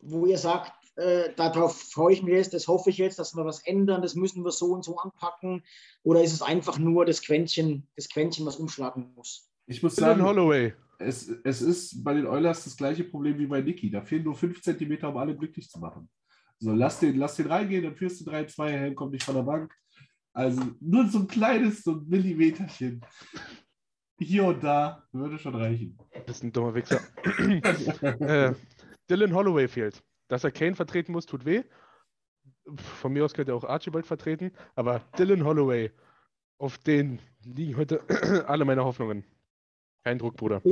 Speaker 1: wo ihr sagt, äh, darauf freue ich mich jetzt, das hoffe ich jetzt, dass wir was ändern, das müssen wir so und so anpacken? Oder ist es einfach nur das Quäntchen, das Quäntchen was umschlagen muss?
Speaker 3: Ich muss sagen, Holloway es, es ist bei den Oilers das gleiche Problem wie bei Niki. Da fehlen nur 5 cm, um alle glücklich zu machen. So, lass den, lass den reingehen, dann führst du 3-2, Helm kommt nicht von der Bank. Also nur so ein kleines, so ein Millimeterchen. Hier und da würde schon reichen.
Speaker 2: Das ist ein dummer Wichser. <clears throat> äh, Dylan Holloway fehlt. Dass er Kane vertreten muss, tut weh. Von mir aus könnte er auch Archibald vertreten. Aber Dylan Holloway, auf den liegen heute <clears throat> alle meine Hoffnungen. Kein Druck, Bruder.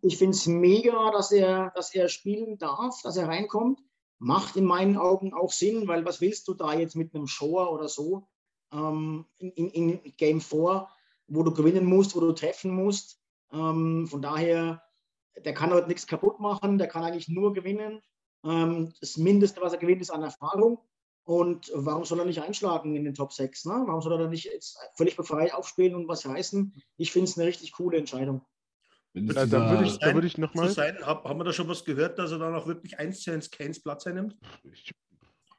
Speaker 1: Ich finde es mega, dass er, dass er spielen darf, dass er reinkommt. Macht in meinen Augen auch Sinn, weil was willst du da jetzt mit einem Shower oder so ähm, in, in, Game 4, wo du gewinnen musst, wo du treffen musst. Ähm, von daher, der kann heute nichts kaputt machen, der kann eigentlich nur gewinnen. Ähm, das Mindeste, was er gewinnt, ist an Erfahrung. Und warum soll er nicht einschlagen in den Top 6? Ne? Warum soll er da nicht jetzt völlig befreit aufspielen und was reißen? Ich finde es eine richtig coole Entscheidung.
Speaker 2: Da, da würde ich, würd ich nochmal.
Speaker 4: Haben wir da schon was gehört, dass er dann auch wirklich eins zu eins Kanes Platz einnimmt? Ich,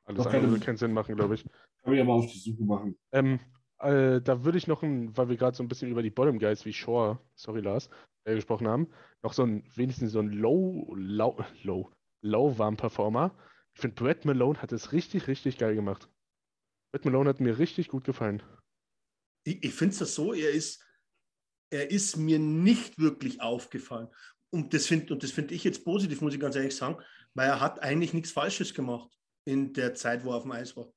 Speaker 2: alles Doch, andere würde keinen Sinn machen, glaube ich.
Speaker 3: Kann ich aber auf die Suche machen.
Speaker 2: Ähm, äh, da würde ich noch, ein, weil wir gerade so ein bisschen über die Bottom Guys wie Shore, sorry Lars, äh, gesprochen haben, noch so ein, wenigstens so ein Low, Low, Low, Low Warm Performer. Ich finde, Brett Malone hat es richtig, richtig geil gemacht. Brett Malone hat mir richtig gut gefallen.
Speaker 4: Ich, ich finde es so, er ist, er ist mir nicht wirklich aufgefallen. Und das finde find ich jetzt positiv, muss ich ganz ehrlich sagen, weil er hat eigentlich nichts Falsches gemacht in der Zeit, wo er auf dem Eis war.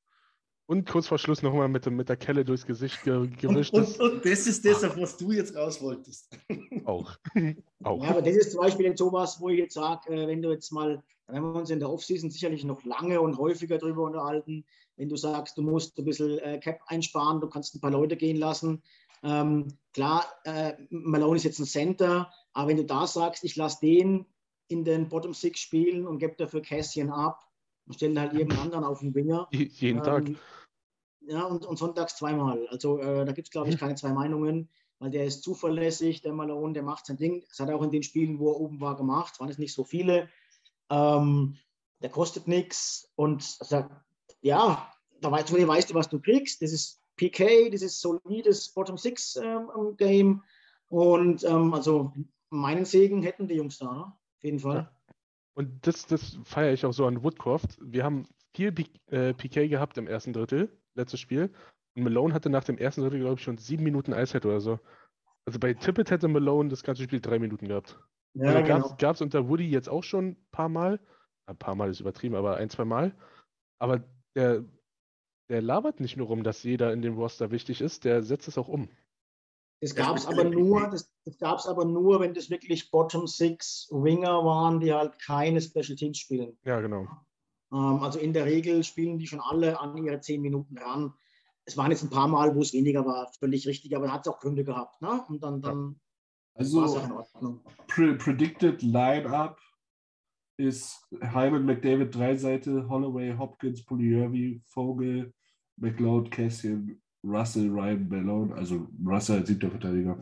Speaker 2: Und kurz vor Schluss nochmal mit, mit der Kelle durchs Gesicht ge gewischt.
Speaker 4: Und, und, und, das ist das, auf was du jetzt raus wolltest.
Speaker 2: Auch. <laughs>
Speaker 1: Auch. Ja, aber das ist zum Beispiel jetzt sowas, wo ich jetzt sage, äh, wenn du jetzt mal, da werden wir uns in der Offseason sicherlich noch lange und häufiger drüber unterhalten, wenn du sagst, du musst ein bisschen äh, Cap einsparen, du kannst ein paar Leute gehen lassen, ähm, klar, äh, Malone ist jetzt ein Center, aber wenn du da sagst, ich lasse den in den Bottom Six spielen und gebe dafür Cassian ab und stelle halt irgendeinen anderen auf den Winger.
Speaker 2: Jeden ähm, Tag.
Speaker 1: Ja, und, und sonntags zweimal. Also äh, da gibt es, glaube ich, keine zwei Meinungen, weil der ist zuverlässig, der Malone, der macht sein Ding. Das hat er auch in den Spielen, wo er oben war, gemacht. Es waren es nicht so viele. Ähm, der kostet nichts und also, ja, da weißt du, weißt du, was du kriegst. Das ist PK, dieses solides Bottom Six ähm, Game. Und ähm, also meinen Segen hätten die Jungs da, ne? auf jeden Fall. Ja.
Speaker 2: Und das, das feiere ich auch so an Woodcroft. Wir haben viel PK äh, gehabt im ersten Drittel, letztes Spiel. Und Malone hatte nach dem ersten Drittel, glaube ich, schon sieben Minuten Eiszeit oder so. Also bei Tippett hätte Malone das ganze Spiel drei Minuten gehabt. Ja, also genau. gab es unter Woody jetzt auch schon ein paar Mal. Ein paar Mal ist übertrieben, aber ein, zwei Mal. Aber der der labert nicht nur rum, dass jeder in dem Roster wichtig ist, der setzt es auch um.
Speaker 1: Das gab es aber nur, das, das gab aber nur, wenn das wirklich Bottom Six Winger waren, die halt keine Special Teams spielen.
Speaker 2: Ja, genau.
Speaker 1: Ähm, also in der Regel spielen die schon alle an ihre zehn Minuten ran. es waren jetzt ein paar Mal, wo es weniger war, völlig richtig, aber er hat es auch Gründe gehabt. Ne? Und dann, dann
Speaker 3: also, pre predicted Line-Up ist Hyman, McDavid, Dreiseite, Holloway, Hopkins, Polyurvi, Vogel, McLeod, Cassian, Russell, Ryan, Ballone, also Russell als siebter Verteidiger.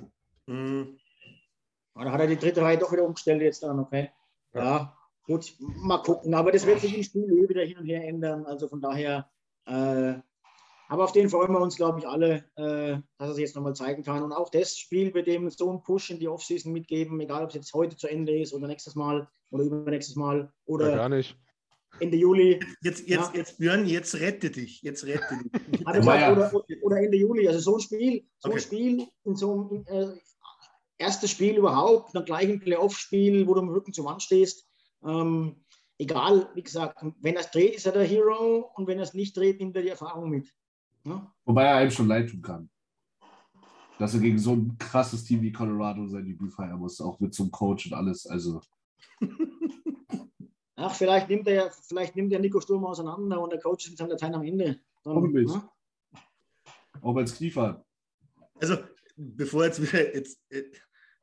Speaker 3: Mhm.
Speaker 1: Da hat er die dritte Reihe doch wieder umgestellt jetzt dann, okay. Ja. ja, gut, mal gucken. Aber das wird sich im Spiel eh wieder hin und her ändern. Also von daher, äh, aber auf den freuen wir uns, glaube ich, alle, äh, dass er sich jetzt nochmal zeigen kann. Und auch das Spiel wird dem so einen Push in die Offseason mitgeben, egal ob es jetzt heute zu Ende ist oder nächstes Mal oder übernächstes Mal oder
Speaker 2: ja, gar nicht.
Speaker 1: Ende Juli.
Speaker 4: Jetzt, jetzt, ja. jetzt, Björn, jetzt rette dich. Jetzt rette dich. <laughs>
Speaker 1: oder, oder, Ende Juli. Also so ein Spiel, so okay. ein Spiel in so einem äh, erstes Spiel überhaupt, dann gleich ein Playoff-Spiel, wo du im Rücken zum Wand stehst. Ähm, egal, wie gesagt, wenn er es dreht, ist er der Hero und wenn er es nicht dreht, nimmt er die Erfahrung mit.
Speaker 3: Ja? Wobei er einem schon leid tun kann. Dass er gegen so ein krasses Team wie Colorado sein Debüt feiern muss, auch mit so einem Coach und alles. Also. <laughs>
Speaker 1: Ach, vielleicht nimmt er vielleicht nimmt er Nico Sturm auseinander und der Coach ist mit seinem Latein am Ende.
Speaker 3: Dann, ja? Auch als Kniefer.
Speaker 4: Also, bevor jetzt wieder jetzt, äh,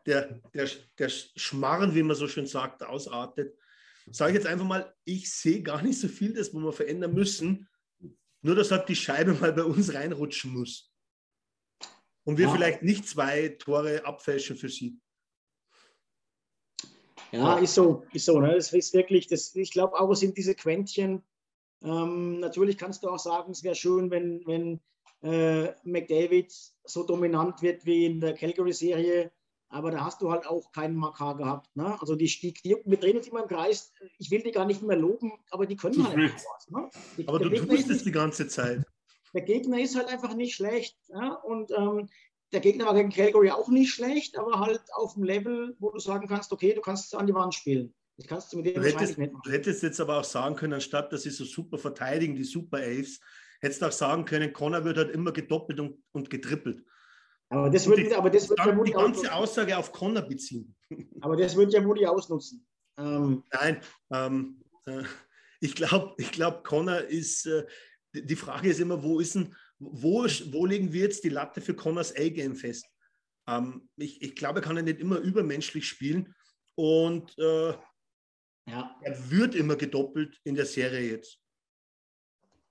Speaker 4: der, der, der Schmarren, wie man so schön sagt, ausartet, sage ich jetzt einfach mal, ich sehe gar nicht so viel, das wo wir verändern müssen. Nur, dass halt die Scheibe mal bei uns reinrutschen muss. Und wir ja. vielleicht nicht zwei Tore abfälschen für sie.
Speaker 1: Ja, ist so, ist so. Ne? Das ist wirklich, das, ich glaube auch, es sind diese Quäntchen. Ähm, natürlich kannst du auch sagen, es wäre schön, wenn, wenn äh, McDavid so dominant wird wie in der Calgary-Serie aber da hast du halt auch keinen Makar gehabt. Ne? Also die, die, die, wir drehen uns immer im Kreis. Ich will die gar nicht mehr loben, aber die können halt einfach was. Ne?
Speaker 4: Die, aber du Gegner tust es die ganze Zeit.
Speaker 1: Der Gegner ist halt einfach nicht schlecht. Ja? Und ähm, der Gegner war gegen Calgary auch nicht schlecht, aber halt auf dem Level, wo du sagen kannst, okay, du kannst es an die Wand spielen. Das kannst du mit dem
Speaker 4: du hättest, nicht machen. Du hättest jetzt aber auch sagen können, anstatt dass sie so super verteidigen, die Super Aves, hättest du auch sagen können, Connor wird halt immer gedoppelt und, und getrippelt.
Speaker 1: Aber das wird, die, aber das wird
Speaker 4: ja wohl die ganze Aussage auf Connor beziehen. <laughs>
Speaker 1: Aber das wird ja wohl die ausnutzen.
Speaker 4: Ähm, Nein, ähm, äh, ich glaube, ich glaub, Connor ist, äh, die Frage ist immer, wo ist denn, wo, wo legen wir jetzt die Latte für Connors A-Game fest? Ähm, ich, ich glaube, er kann ja nicht immer übermenschlich spielen und äh, ja. er wird immer gedoppelt in der Serie jetzt.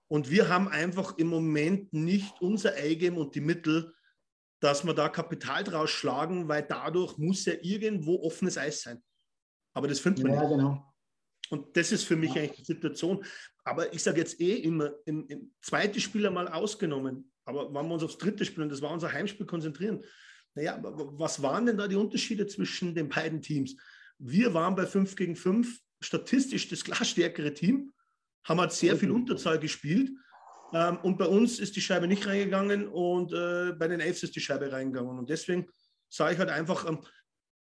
Speaker 4: Und wir haben einfach im Moment nicht unser A-Game und die Mittel, dass wir da Kapital draus schlagen, weil dadurch muss ja irgendwo offenes Eis sein. Aber das findet man ja, nicht. Genau. Und das ist für mich ja. eigentlich die Situation. Aber ich sage jetzt eh immer, im, im zweite Spiel einmal ausgenommen, aber wenn wir uns aufs dritte Spiel, und das war unser Heimspiel, konzentrieren, naja, was waren denn da die Unterschiede zwischen den beiden Teams? Wir waren bei 5 gegen 5 statistisch das klar stärkere Team, haben halt sehr viel Unterzahl gespielt ähm, und bei uns ist die Scheibe nicht reingegangen und äh, bei den Elfs ist die Scheibe reingegangen. Und deswegen sage ich halt einfach, ähm,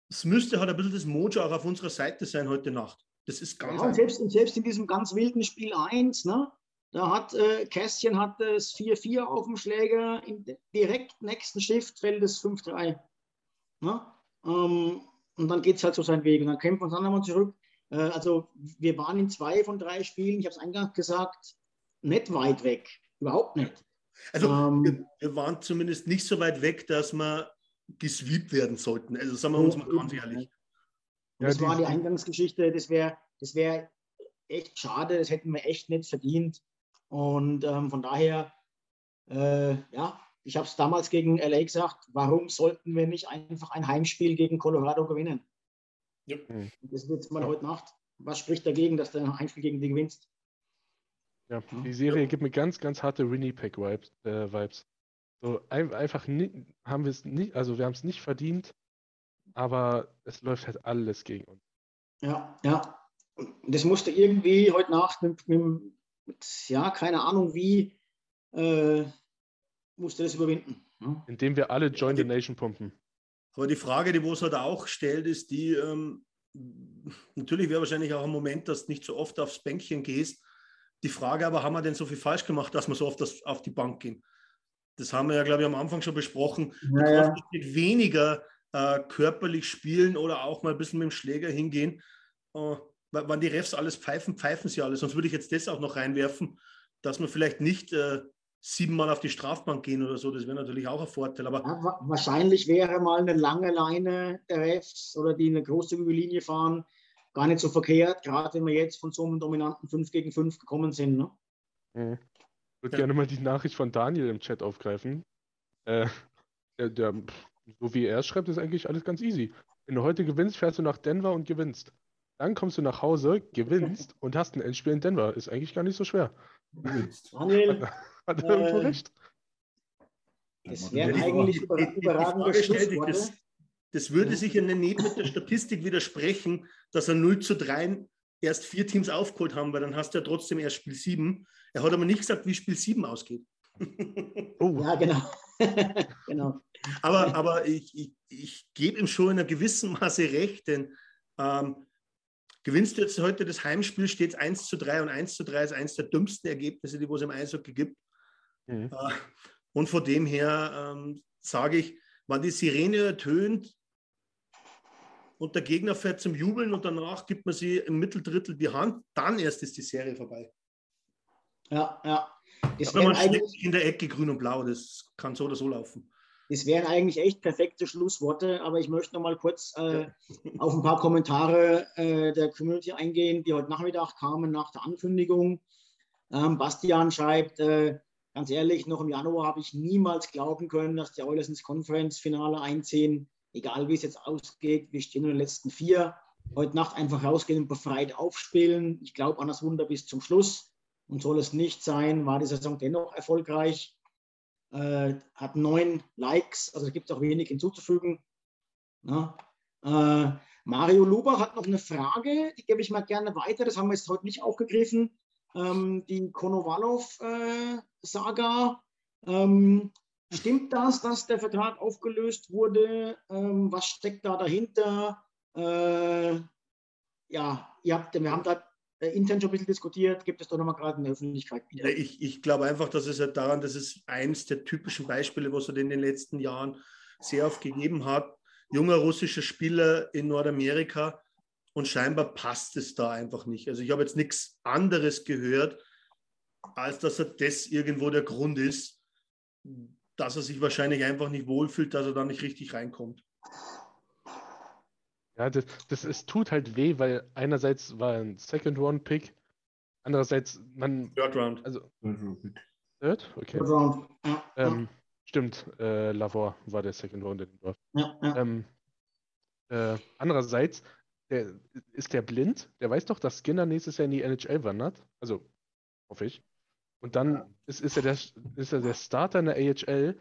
Speaker 4: es müsste halt ein bisschen das Mojo auch auf unserer Seite sein heute Nacht. Das ist ganz
Speaker 1: ja, und selbst, und selbst in diesem ganz wilden Spiel 1, ne, da hat äh, Kästchen hat das 4-4 auf dem Schläger, im direkt nächsten Shift fällt es 5-3. Ne? Ähm, und dann geht es halt so seinen Weg. Und dann kämpfen wir uns dann nochmal zurück. Äh, also wir waren in zwei von drei Spielen, ich habe es eingangs gesagt, nicht weit weg. Überhaupt nicht.
Speaker 4: Also ähm, wir, wir, waren zumindest nicht so weit weg, dass wir gesweept werden sollten. Also sagen wir uns mal ganz ehrlich.
Speaker 1: Ja, das war die Eingangsgeschichte. Das wäre das wär echt schade. Das hätten wir echt nicht verdient. Und ähm, von daher, äh, ja, ich habe es damals gegen LA gesagt, warum sollten wir nicht einfach ein Heimspiel gegen Colorado gewinnen? Ja. Das wird mal heute Nacht. Was spricht dagegen, dass du ein Heimspiel gegen die gewinnst?
Speaker 2: Ja, die Serie gibt mir ganz, ganz harte Winnipeg-Vibes. Äh, Vibes. So ein, einfach nie, haben wir es nicht, also wir haben es nicht verdient, aber es läuft halt alles gegen uns.
Speaker 1: Ja, ja. Das musste irgendwie heute Nacht mit, mit, mit ja, keine Ahnung wie, äh, musste das überwinden.
Speaker 2: Ja? Indem wir alle Join the Nation pumpen.
Speaker 4: Aber die Frage, die Wo's halt auch stellt, ist die, ähm, natürlich wäre wahrscheinlich auch ein Moment, dass du nicht so oft aufs Bänkchen gehst, die Frage aber, haben wir denn so viel falsch gemacht, dass wir so oft das, auf die Bank gehen? Das haben wir ja, glaube ich, am Anfang schon besprochen. Ja, du mit weniger äh, körperlich spielen oder auch mal ein bisschen mit dem Schläger hingehen. Äh, wenn die Refs alles pfeifen, pfeifen sie alles. Sonst würde ich jetzt das auch noch reinwerfen, dass man vielleicht nicht äh, siebenmal auf die Strafbank gehen oder so. Das wäre natürlich auch ein Vorteil. Aber
Speaker 1: ja, wahrscheinlich wäre mal eine lange Leine der Refs oder die eine großzügige Linie fahren gar nicht so verkehrt, gerade wenn wir jetzt von so einem dominanten 5 gegen 5 gekommen sind. Ne?
Speaker 2: Mhm. Ich würde ja. gerne mal die Nachricht von Daniel im Chat aufgreifen. Äh, der, der, so wie er es schreibt, ist eigentlich alles ganz easy. Wenn du heute gewinnst, fährst du nach Denver und gewinnst. Dann kommst du nach Hause, gewinnst und hast ein Endspiel in Denver. Ist eigentlich gar nicht so schwer.
Speaker 1: Daniel, hat,
Speaker 2: hat er äh, irgendwo recht?
Speaker 1: Das wäre eigentlich überragende Schlussworte.
Speaker 4: Das, das würde sich ja nicht mit der Statistik widersprechen, dass er 0 zu 3 erst vier Teams aufgeholt haben, weil dann hast du ja trotzdem erst Spiel 7. Er hat aber nicht gesagt, wie Spiel 7 ausgeht.
Speaker 1: oh. Ja, genau. <laughs> genau.
Speaker 4: Aber, aber ich, ich, ich gebe ihm schon in einem gewissen Maße recht, denn ähm, gewinnst du jetzt heute das Heimspiel, steht es 1 zu 3 und 1 zu 3 ist eines der dümmsten Ergebnisse, die es im Eishockey gibt. Mhm. Äh, und von dem her ähm, sage ich, wenn die Sirene ertönt und der Gegner fährt zum Jubeln und danach gibt man sie im Mitteldrittel die Hand, dann erst ist die Serie vorbei.
Speaker 1: Ja, ja.
Speaker 4: Das man eigentlich in der Ecke grün und blau, das kann so oder so laufen.
Speaker 1: Das wären eigentlich echt perfekte Schlussworte, aber ich möchte noch mal kurz äh, <laughs> auf ein paar Kommentare äh, der Community eingehen, die heute Nachmittag kamen nach der Ankündigung. Ähm, Bastian schreibt, äh, ganz ehrlich, noch im Januar habe ich niemals glauben können, dass die Oilers ins Conference-Finale einziehen. Egal wie es jetzt ausgeht, wir stehen in den letzten vier. Heute Nacht einfach rausgehen und befreit aufspielen. Ich glaube an das Wunder bis zum Schluss. Und soll es nicht sein, war die Saison dennoch erfolgreich. Äh, hat neun Likes, also es gibt auch wenig hinzuzufügen. Ja. Äh, Mario Luber hat noch eine Frage, die gebe ich mal gerne weiter. Das haben wir jetzt heute nicht aufgegriffen ähm, die Konovalov-Saga. Äh, ähm, stimmt das, dass der Vertrag aufgelöst wurde? Ähm, was steckt da dahinter? Äh, ja, ihr habt, wir haben da intern schon ein bisschen diskutiert. Gibt es doch nochmal gerade in der Öffentlichkeit
Speaker 4: wieder? Ich, ich glaube einfach, dass es ja daran, dass es eins der typischen Beispiele, was er in den letzten Jahren sehr oft gegeben hat. Junger russischer Spieler in Nordamerika, und scheinbar passt es da einfach nicht. Also ich habe jetzt nichts anderes gehört, als dass er das irgendwo der Grund ist, dass er sich wahrscheinlich einfach nicht wohlfühlt, dass er da nicht richtig reinkommt.
Speaker 2: Ja, das, das es tut halt weh, weil einerseits war ein Second Round Pick, andererseits man.
Speaker 4: Third Round.
Speaker 2: Also, Third? Okay. Third Round. Ähm, stimmt, äh, Lavor war der Second Round in den Ja, ja. Ähm, äh, andererseits, der, ist der blind? Der weiß doch, dass Skinner nächstes Jahr in die NHL wandert. Also, hoffe ich. Und dann ist, ist, er der, ist er der Starter in der AHL.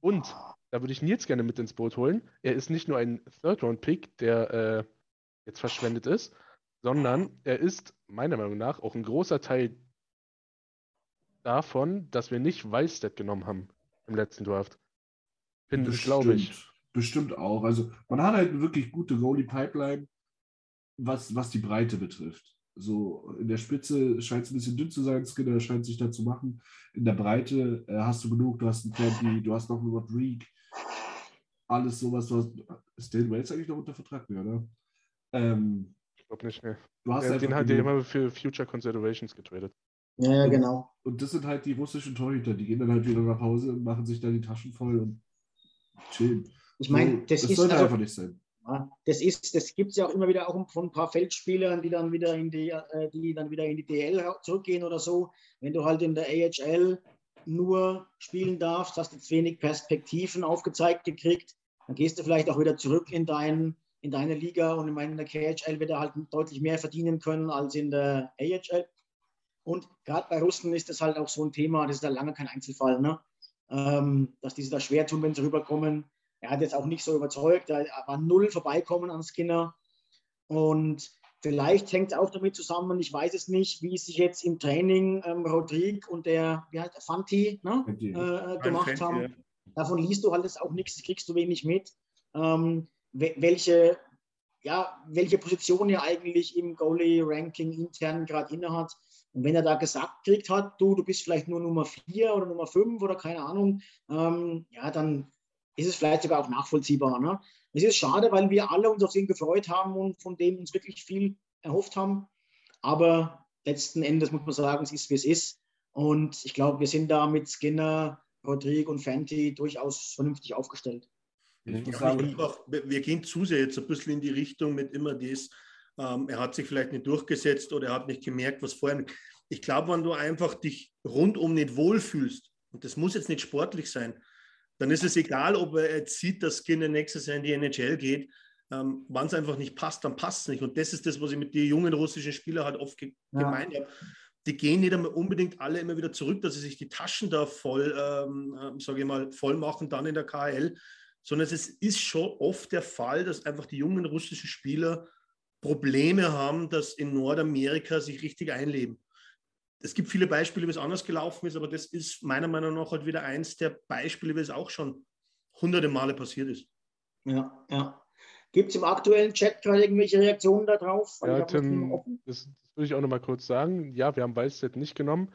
Speaker 2: Und da würde ich Nils gerne mit ins Boot holen. Er ist nicht nur ein Third-Round-Pick, der äh, jetzt verschwendet ist, sondern er ist meiner Meinung nach auch ein großer Teil davon, dass wir nicht Wallstedt genommen haben im letzten Draft. Finde ich, glaube ich.
Speaker 3: Bestimmt auch. Also man hat halt eine wirklich gute Goalie-Pipeline was, was die Breite betrifft. So in der Spitze scheint es ein bisschen dünn zu sein, Skinner scheint sich da zu machen. In der Breite äh, hast du genug, du hast einen Candy, du hast noch einen Rodrigue, alles sowas. Du hast, ist Dale Wells eigentlich noch unter Vertrag, mehr, oder? Ähm,
Speaker 2: ich glaube nicht mehr. Du hast ja, den hat der immer für Future Considerations getradet.
Speaker 1: Ja, ja, genau.
Speaker 3: Und das sind halt die russischen Torhüter, die gehen dann halt wieder nach Hause und machen sich da die Taschen voll und chillen.
Speaker 1: Ich meine, das,
Speaker 3: das
Speaker 1: ist
Speaker 3: sollte also, einfach nicht sein.
Speaker 1: Das ist, das gibt es ja auch immer wieder auch von ein paar Feldspielern, die dann wieder in die, äh, die dann wieder in die DL zurückgehen oder so. Wenn du halt in der AHL nur spielen darfst, hast du jetzt wenig Perspektiven aufgezeigt gekriegt, dann gehst du vielleicht auch wieder zurück in, dein, in deine Liga und in der KHL wird er halt deutlich mehr verdienen können als in der AHL. Und gerade bei Russen ist das halt auch so ein Thema, das ist ja lange kein Einzelfall, ne? Ähm, dass die sich da schwer tun, wenn sie rüberkommen er hat jetzt auch nicht so überzeugt, er war null vorbeikommen an Skinner. Und vielleicht hängt es auch damit zusammen, ich weiß es nicht, wie sich jetzt im Training ähm, Rodrigue und der, wie heißt der, Fanti ne, äh, gemacht haben. Ja. Davon liest du halt auch nichts, kriegst du wenig mit. Ähm, welche, ja, welche Position er eigentlich im Goalie-Ranking intern gerade innehat. Und wenn er da gesagt kriegt hat, du, du bist vielleicht nur Nummer 4 oder Nummer 5 oder keine Ahnung, ähm, ja, dann ist es vielleicht sogar auch nachvollziehbar. Ne? Es ist schade, weil wir alle uns auf ihn gefreut haben und von dem uns wirklich viel erhofft haben. Aber letzten Endes muss man sagen, es ist, wie es ist. Und ich glaube, wir sind da mit Skinner, Rodrigo und Fenty durchaus vernünftig aufgestellt.
Speaker 4: Ja, einfach, wir gehen zu sehr jetzt ein bisschen in die Richtung mit immer das, ähm, er hat sich vielleicht nicht durchgesetzt oder er hat nicht gemerkt, was vorher. Ich glaube, wenn du einfach dich rundum nicht wohlfühlst, und das muss jetzt nicht sportlich sein, dann ist es egal, ob er jetzt sieht, dass Skinner nächstes Jahr in die NHL geht. Ähm, wenn es einfach nicht passt, dann passt es nicht. Und das ist das, was ich mit den jungen russischen Spielern halt oft ge ja. gemeint habe. Die gehen nicht einmal unbedingt alle immer wieder zurück, dass sie sich die Taschen da voll, ähm, äh, sage ich mal, voll machen dann in der KL, sondern es ist schon oft der Fall, dass einfach die jungen russischen Spieler Probleme haben, dass in Nordamerika sich richtig einleben. Es gibt viele Beispiele, wie es anders gelaufen ist, aber das ist meiner Meinung nach halt wieder eins der Beispiele, wie es auch schon hunderte Male passiert ist.
Speaker 1: Ja, ja. Gibt es im aktuellen Chat gerade irgendwelche Reaktionen darauf?
Speaker 2: Ja, Tim, das, das, würde ich auch noch mal kurz sagen. Ja, wir haben Wildset nicht genommen.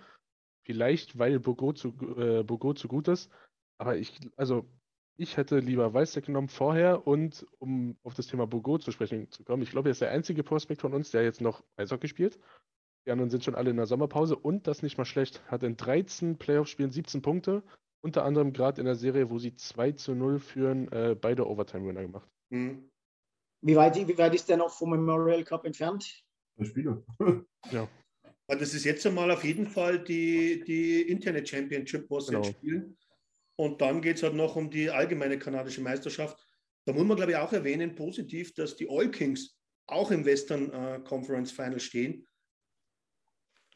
Speaker 2: Vielleicht, weil Bogo zu, äh, Bogo zu gut ist. Aber ich, also ich hätte lieber Weißdeck genommen vorher und um auf das Thema Bogo zu sprechen zu kommen, ich glaube, er ist der einzige Prospekt von uns, der jetzt noch Eishockey spielt. Die anderen sind schon alle in der Sommerpause und das nicht mal schlecht. Hat in 13 Playoff-Spielen 17 Punkte, unter anderem gerade in der Serie, wo sie 2 zu 0 führen, äh, beide Overtime-Winner gemacht. Mhm.
Speaker 1: Wie, weit, wie weit ist der noch vom Memorial Cup entfernt?
Speaker 3: Der Spieler. <laughs>
Speaker 4: ja. Das ist jetzt einmal auf jeden Fall die, die Internet Championship, was sie genau. spielen. Und dann geht es halt noch um die allgemeine kanadische Meisterschaft. Da muss man, glaube ich, auch erwähnen, positiv, dass die Oil Kings auch im Western äh, Conference Final stehen.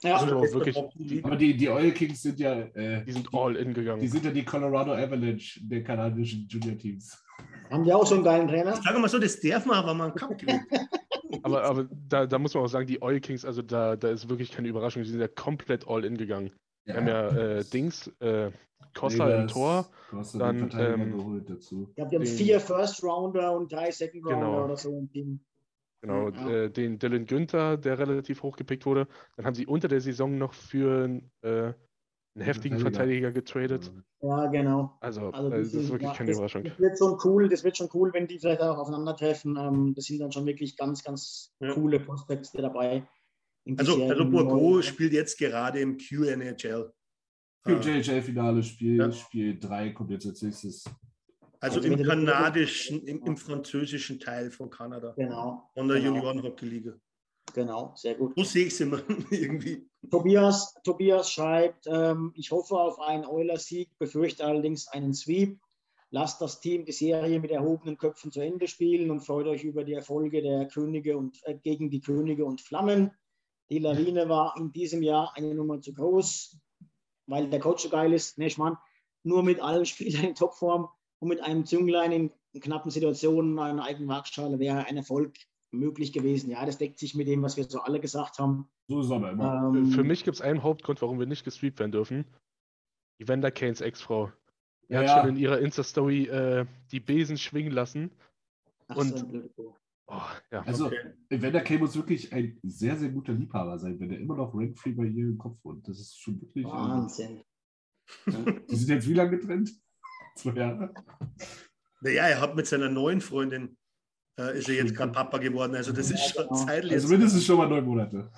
Speaker 3: Ja, also wirklich. Aber die, die Oil Kings sind ja. Äh,
Speaker 2: die sind all in gegangen.
Speaker 3: Die sind ja die Colorado Avalanche der kanadischen Junior Teams.
Speaker 1: Haben die auch so einen geilen Trainer?
Speaker 4: Ich sage mal so, das darf man, aber man kann <laughs>
Speaker 2: aber aber da, da muss man auch sagen, die Oil Kings, also da, da ist wirklich keine Überraschung, die sind ja komplett all in gegangen. Ja. Wir haben ja äh, Dings, äh, Costa nee, im Tor.
Speaker 1: Costa
Speaker 2: dann,
Speaker 1: ähm, geholt dazu. Ich glaube, die haben vier First Rounder und drei Second Rounder genau. oder so im Team.
Speaker 2: Genau, ja. äh, den Dylan Günther, der relativ hoch gepickt wurde. Dann haben sie unter der Saison noch für äh, einen heftigen Verteidiger getradet.
Speaker 1: Ja, genau.
Speaker 2: Also, also das, das, ist wirklich ja, keine
Speaker 1: das,
Speaker 2: Überraschung.
Speaker 1: Das wird schon cool, das wird schon cool, wenn die vielleicht auch aufeinandertreffen. Ähm, das sind dann schon wirklich ganz, ganz ja. coole Prospects dabei.
Speaker 4: Also, also Bourgo spielt jetzt gerade im QNHL.
Speaker 3: QJHL-Finale, Spiel, ja. Spiel 3 kommt jetzt als nächstes.
Speaker 4: Also, also im kanadischen, im, im, französischen Teil von Kanada.
Speaker 1: Genau.
Speaker 4: Von der
Speaker 1: genau.
Speaker 4: Junioren-Hockey-Liga.
Speaker 1: Genau, sehr gut.
Speaker 4: So sehe ich es immer <laughs> irgendwie.
Speaker 1: Tobias, Tobias schreibt, ähm, ich hoffe auf einen Euler-Sieg, befürchte allerdings einen Sweep. Lasst das Team die Serie mit erhobenen Köpfen zu Ende spielen und freut euch über die Erfolge der Könige und äh, gegen die Könige und Flammen. Die Lawine war in diesem Jahr eine Nummer zu groß weil der Coach so geil ist. Nee, ich meine, nur mit allen Spielern in Topform und mit einem Zünglein in, knappen Situationen, einer eigenen Waagschale wäre ein Erfolg möglich gewesen. Ja, das deckt sich mit dem, was wir so alle gesagt haben.
Speaker 3: So ist aber
Speaker 2: immer. Ähm, Für mich gibt es einen Hauptgrund, warum wir nicht gestreamt werden dürfen. Evander Kanes Ex-Frau. Er ja, hat schon in ihrer Insta-Story äh, die Besen schwingen lassen. Ach, und so
Speaker 3: Oh, ja, also, okay. Evander Kane muss wirklich ein sehr, sehr guter Liebhaber sein, wenn er immer noch rent-free bei ihr im Kopf wohnt. Das ist schon wirklich.
Speaker 1: Äh, Wahnsinn.
Speaker 3: Äh, die sind jetzt wie lange getrennt? <laughs> Zwei Jahre.
Speaker 4: Naja, er hat mit seiner neuen Freundin äh, ist er jetzt gerade Papa geworden. Also das ist schon
Speaker 3: zeitlich. Also mindestens schon mal neun Monate.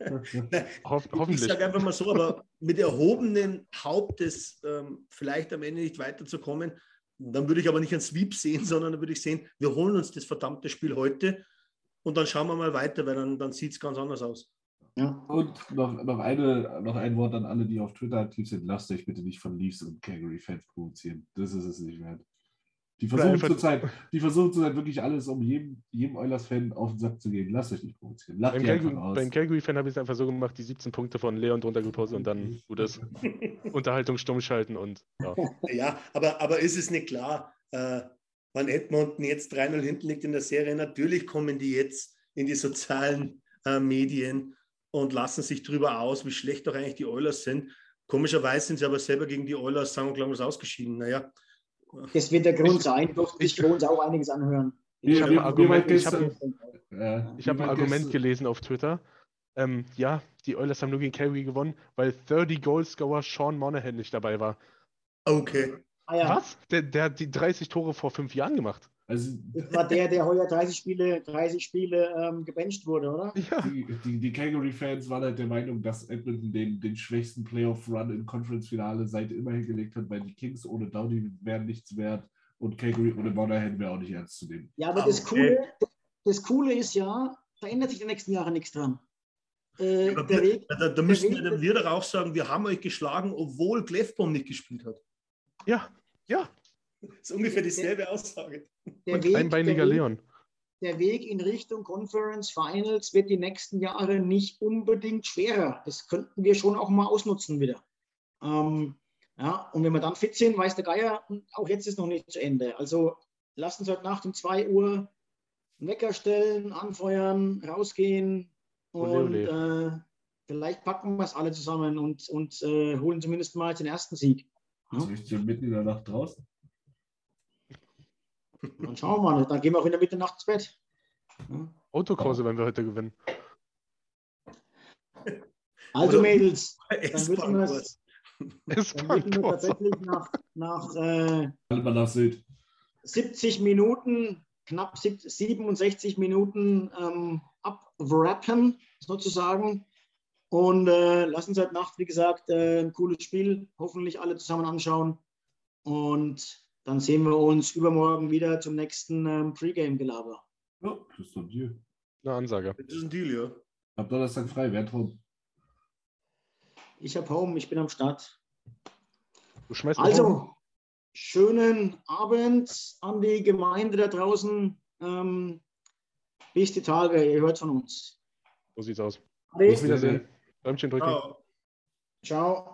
Speaker 3: <laughs>
Speaker 4: Ho hoffentlich. Ich sage einfach mal so, aber mit erhobenen Hauptes ähm, vielleicht am Ende nicht weiterzukommen, dann würde ich aber nicht einen Sweep sehen, <laughs> sondern dann würde ich sehen, wir holen uns das verdammte Spiel heute und dann schauen wir mal weiter, weil dann, dann sieht es ganz anders aus.
Speaker 3: Ja. Und noch, noch, eine, noch ein Wort an alle, die auf Twitter aktiv sind. Lasst euch bitte nicht von Leafs und Calgary-Fans provozieren. Das ist es nicht wert. Die versuchen zurzeit, die versuchen zurzeit wirklich alles, um jedem, jedem Oilers-Fan auf den Sack zu gehen. Lasst euch nicht provozieren. Lasst
Speaker 2: beim, Calgary, beim Calgary-Fan habe ich es einfach so gemacht, die 17 Punkte von Leon drunter gepostet und dann gutes Unterhaltung stumm schalten und
Speaker 4: ja. <laughs> ja, aber, aber ist es nicht klar, äh, wenn Edmonton jetzt 3-0 hinten liegt in der Serie, natürlich kommen die jetzt in die sozialen äh, Medien und lassen sich darüber aus, wie schlecht doch eigentlich die Oilers sind. Komischerweise sind sie aber selber gegen die Oilers, sagen wir, glaube ich, ausgeschieden. Naja,
Speaker 1: das wird der Grund sein. Durfte ich für uns auch einiges anhören.
Speaker 2: Ich habe ein Argument, ich hab, ich hab ein Argument gelesen auf Twitter. Ähm, ja, die Oilers haben nur gegen Calgary gewonnen, weil 30 Goalscorer Sean Monahan nicht dabei war.
Speaker 4: Okay.
Speaker 2: Ah, ja. Was? Der, der, hat die 30 Tore vor fünf Jahren gemacht.
Speaker 1: Also, das war der, der heuer 30 Spiele, 30 Spiele ähm, gebencht wurde, oder?
Speaker 3: Ja. Die, die, die Calgary-Fans waren halt der Meinung, dass Edmonton den, den schwächsten Playoff-Run im Conference-Finale seit immer hingelegt hat, weil die Kings ohne Dowdy wären nichts wert und Calgary ohne Monahan wäre auch nicht ernst zu nehmen.
Speaker 1: Ja, aber das, Coole, das Coole ist ja, da ändert sich in den nächsten Jahren nichts dran.
Speaker 4: Äh, ja, Weg, da, da müssten wir, wir doch auch sagen, wir haben euch geschlagen, obwohl Glefbaum nicht gespielt hat.
Speaker 2: Ja, ja. <laughs>
Speaker 4: Das ist ungefähr dieselbe Aussage.
Speaker 2: Der Und Weg, einbeiniger der Leon.
Speaker 1: der Weg in Richtung Conference Finals wird die nächsten Jahre nicht unbedingt schwerer. Das könnten wir schon auch mal ausnutzen wieder. Ähm, ja, und wenn wir dann fit sind, weiß der Geier, auch jetzt ist noch nicht zu Ende. Also lasst uns heute Nacht um 2 Uhr einen Wecker stellen, anfeuern, rausgehen und äh, vielleicht packen wir es alle zusammen und, und äh, holen zumindest mal den ersten Sieg.
Speaker 3: Ja? Ich bin mitten in der Nacht draußen.
Speaker 1: Dann schauen wir mal. Dann gehen wir auch in der Mitte nachts ins Bett.
Speaker 2: Ja. Autokurse werden wir heute gewinnen.
Speaker 1: Also Mädels, <laughs> dann würden wir es <laughs> tatsächlich nach, nach äh, 70 Minuten, knapp 67 Minuten ähm, abwrappen, sozusagen. Und äh, lassen uns heute Nacht, wie gesagt, äh, ein cooles Spiel hoffentlich alle zusammen anschauen. Und dann sehen wir uns übermorgen wieder zum nächsten ähm, Pre-Game-Gelaber.
Speaker 3: Ja, das ist ein Deal.
Speaker 2: Eine Ansage.
Speaker 4: Das ist ein Deal, ja.
Speaker 3: Ab Donnerstag frei, wer Home?
Speaker 1: Ich habe Home, ich bin am Start.
Speaker 2: Du schmeißt
Speaker 1: also, Home. schönen Abend an die Gemeinde da draußen. Ähm, bis die Tage, ihr hört von uns.
Speaker 2: So sieht's aus.
Speaker 1: Bis
Speaker 2: Wiedersehen. Däumchen drücken.
Speaker 1: Ciao. Ciao.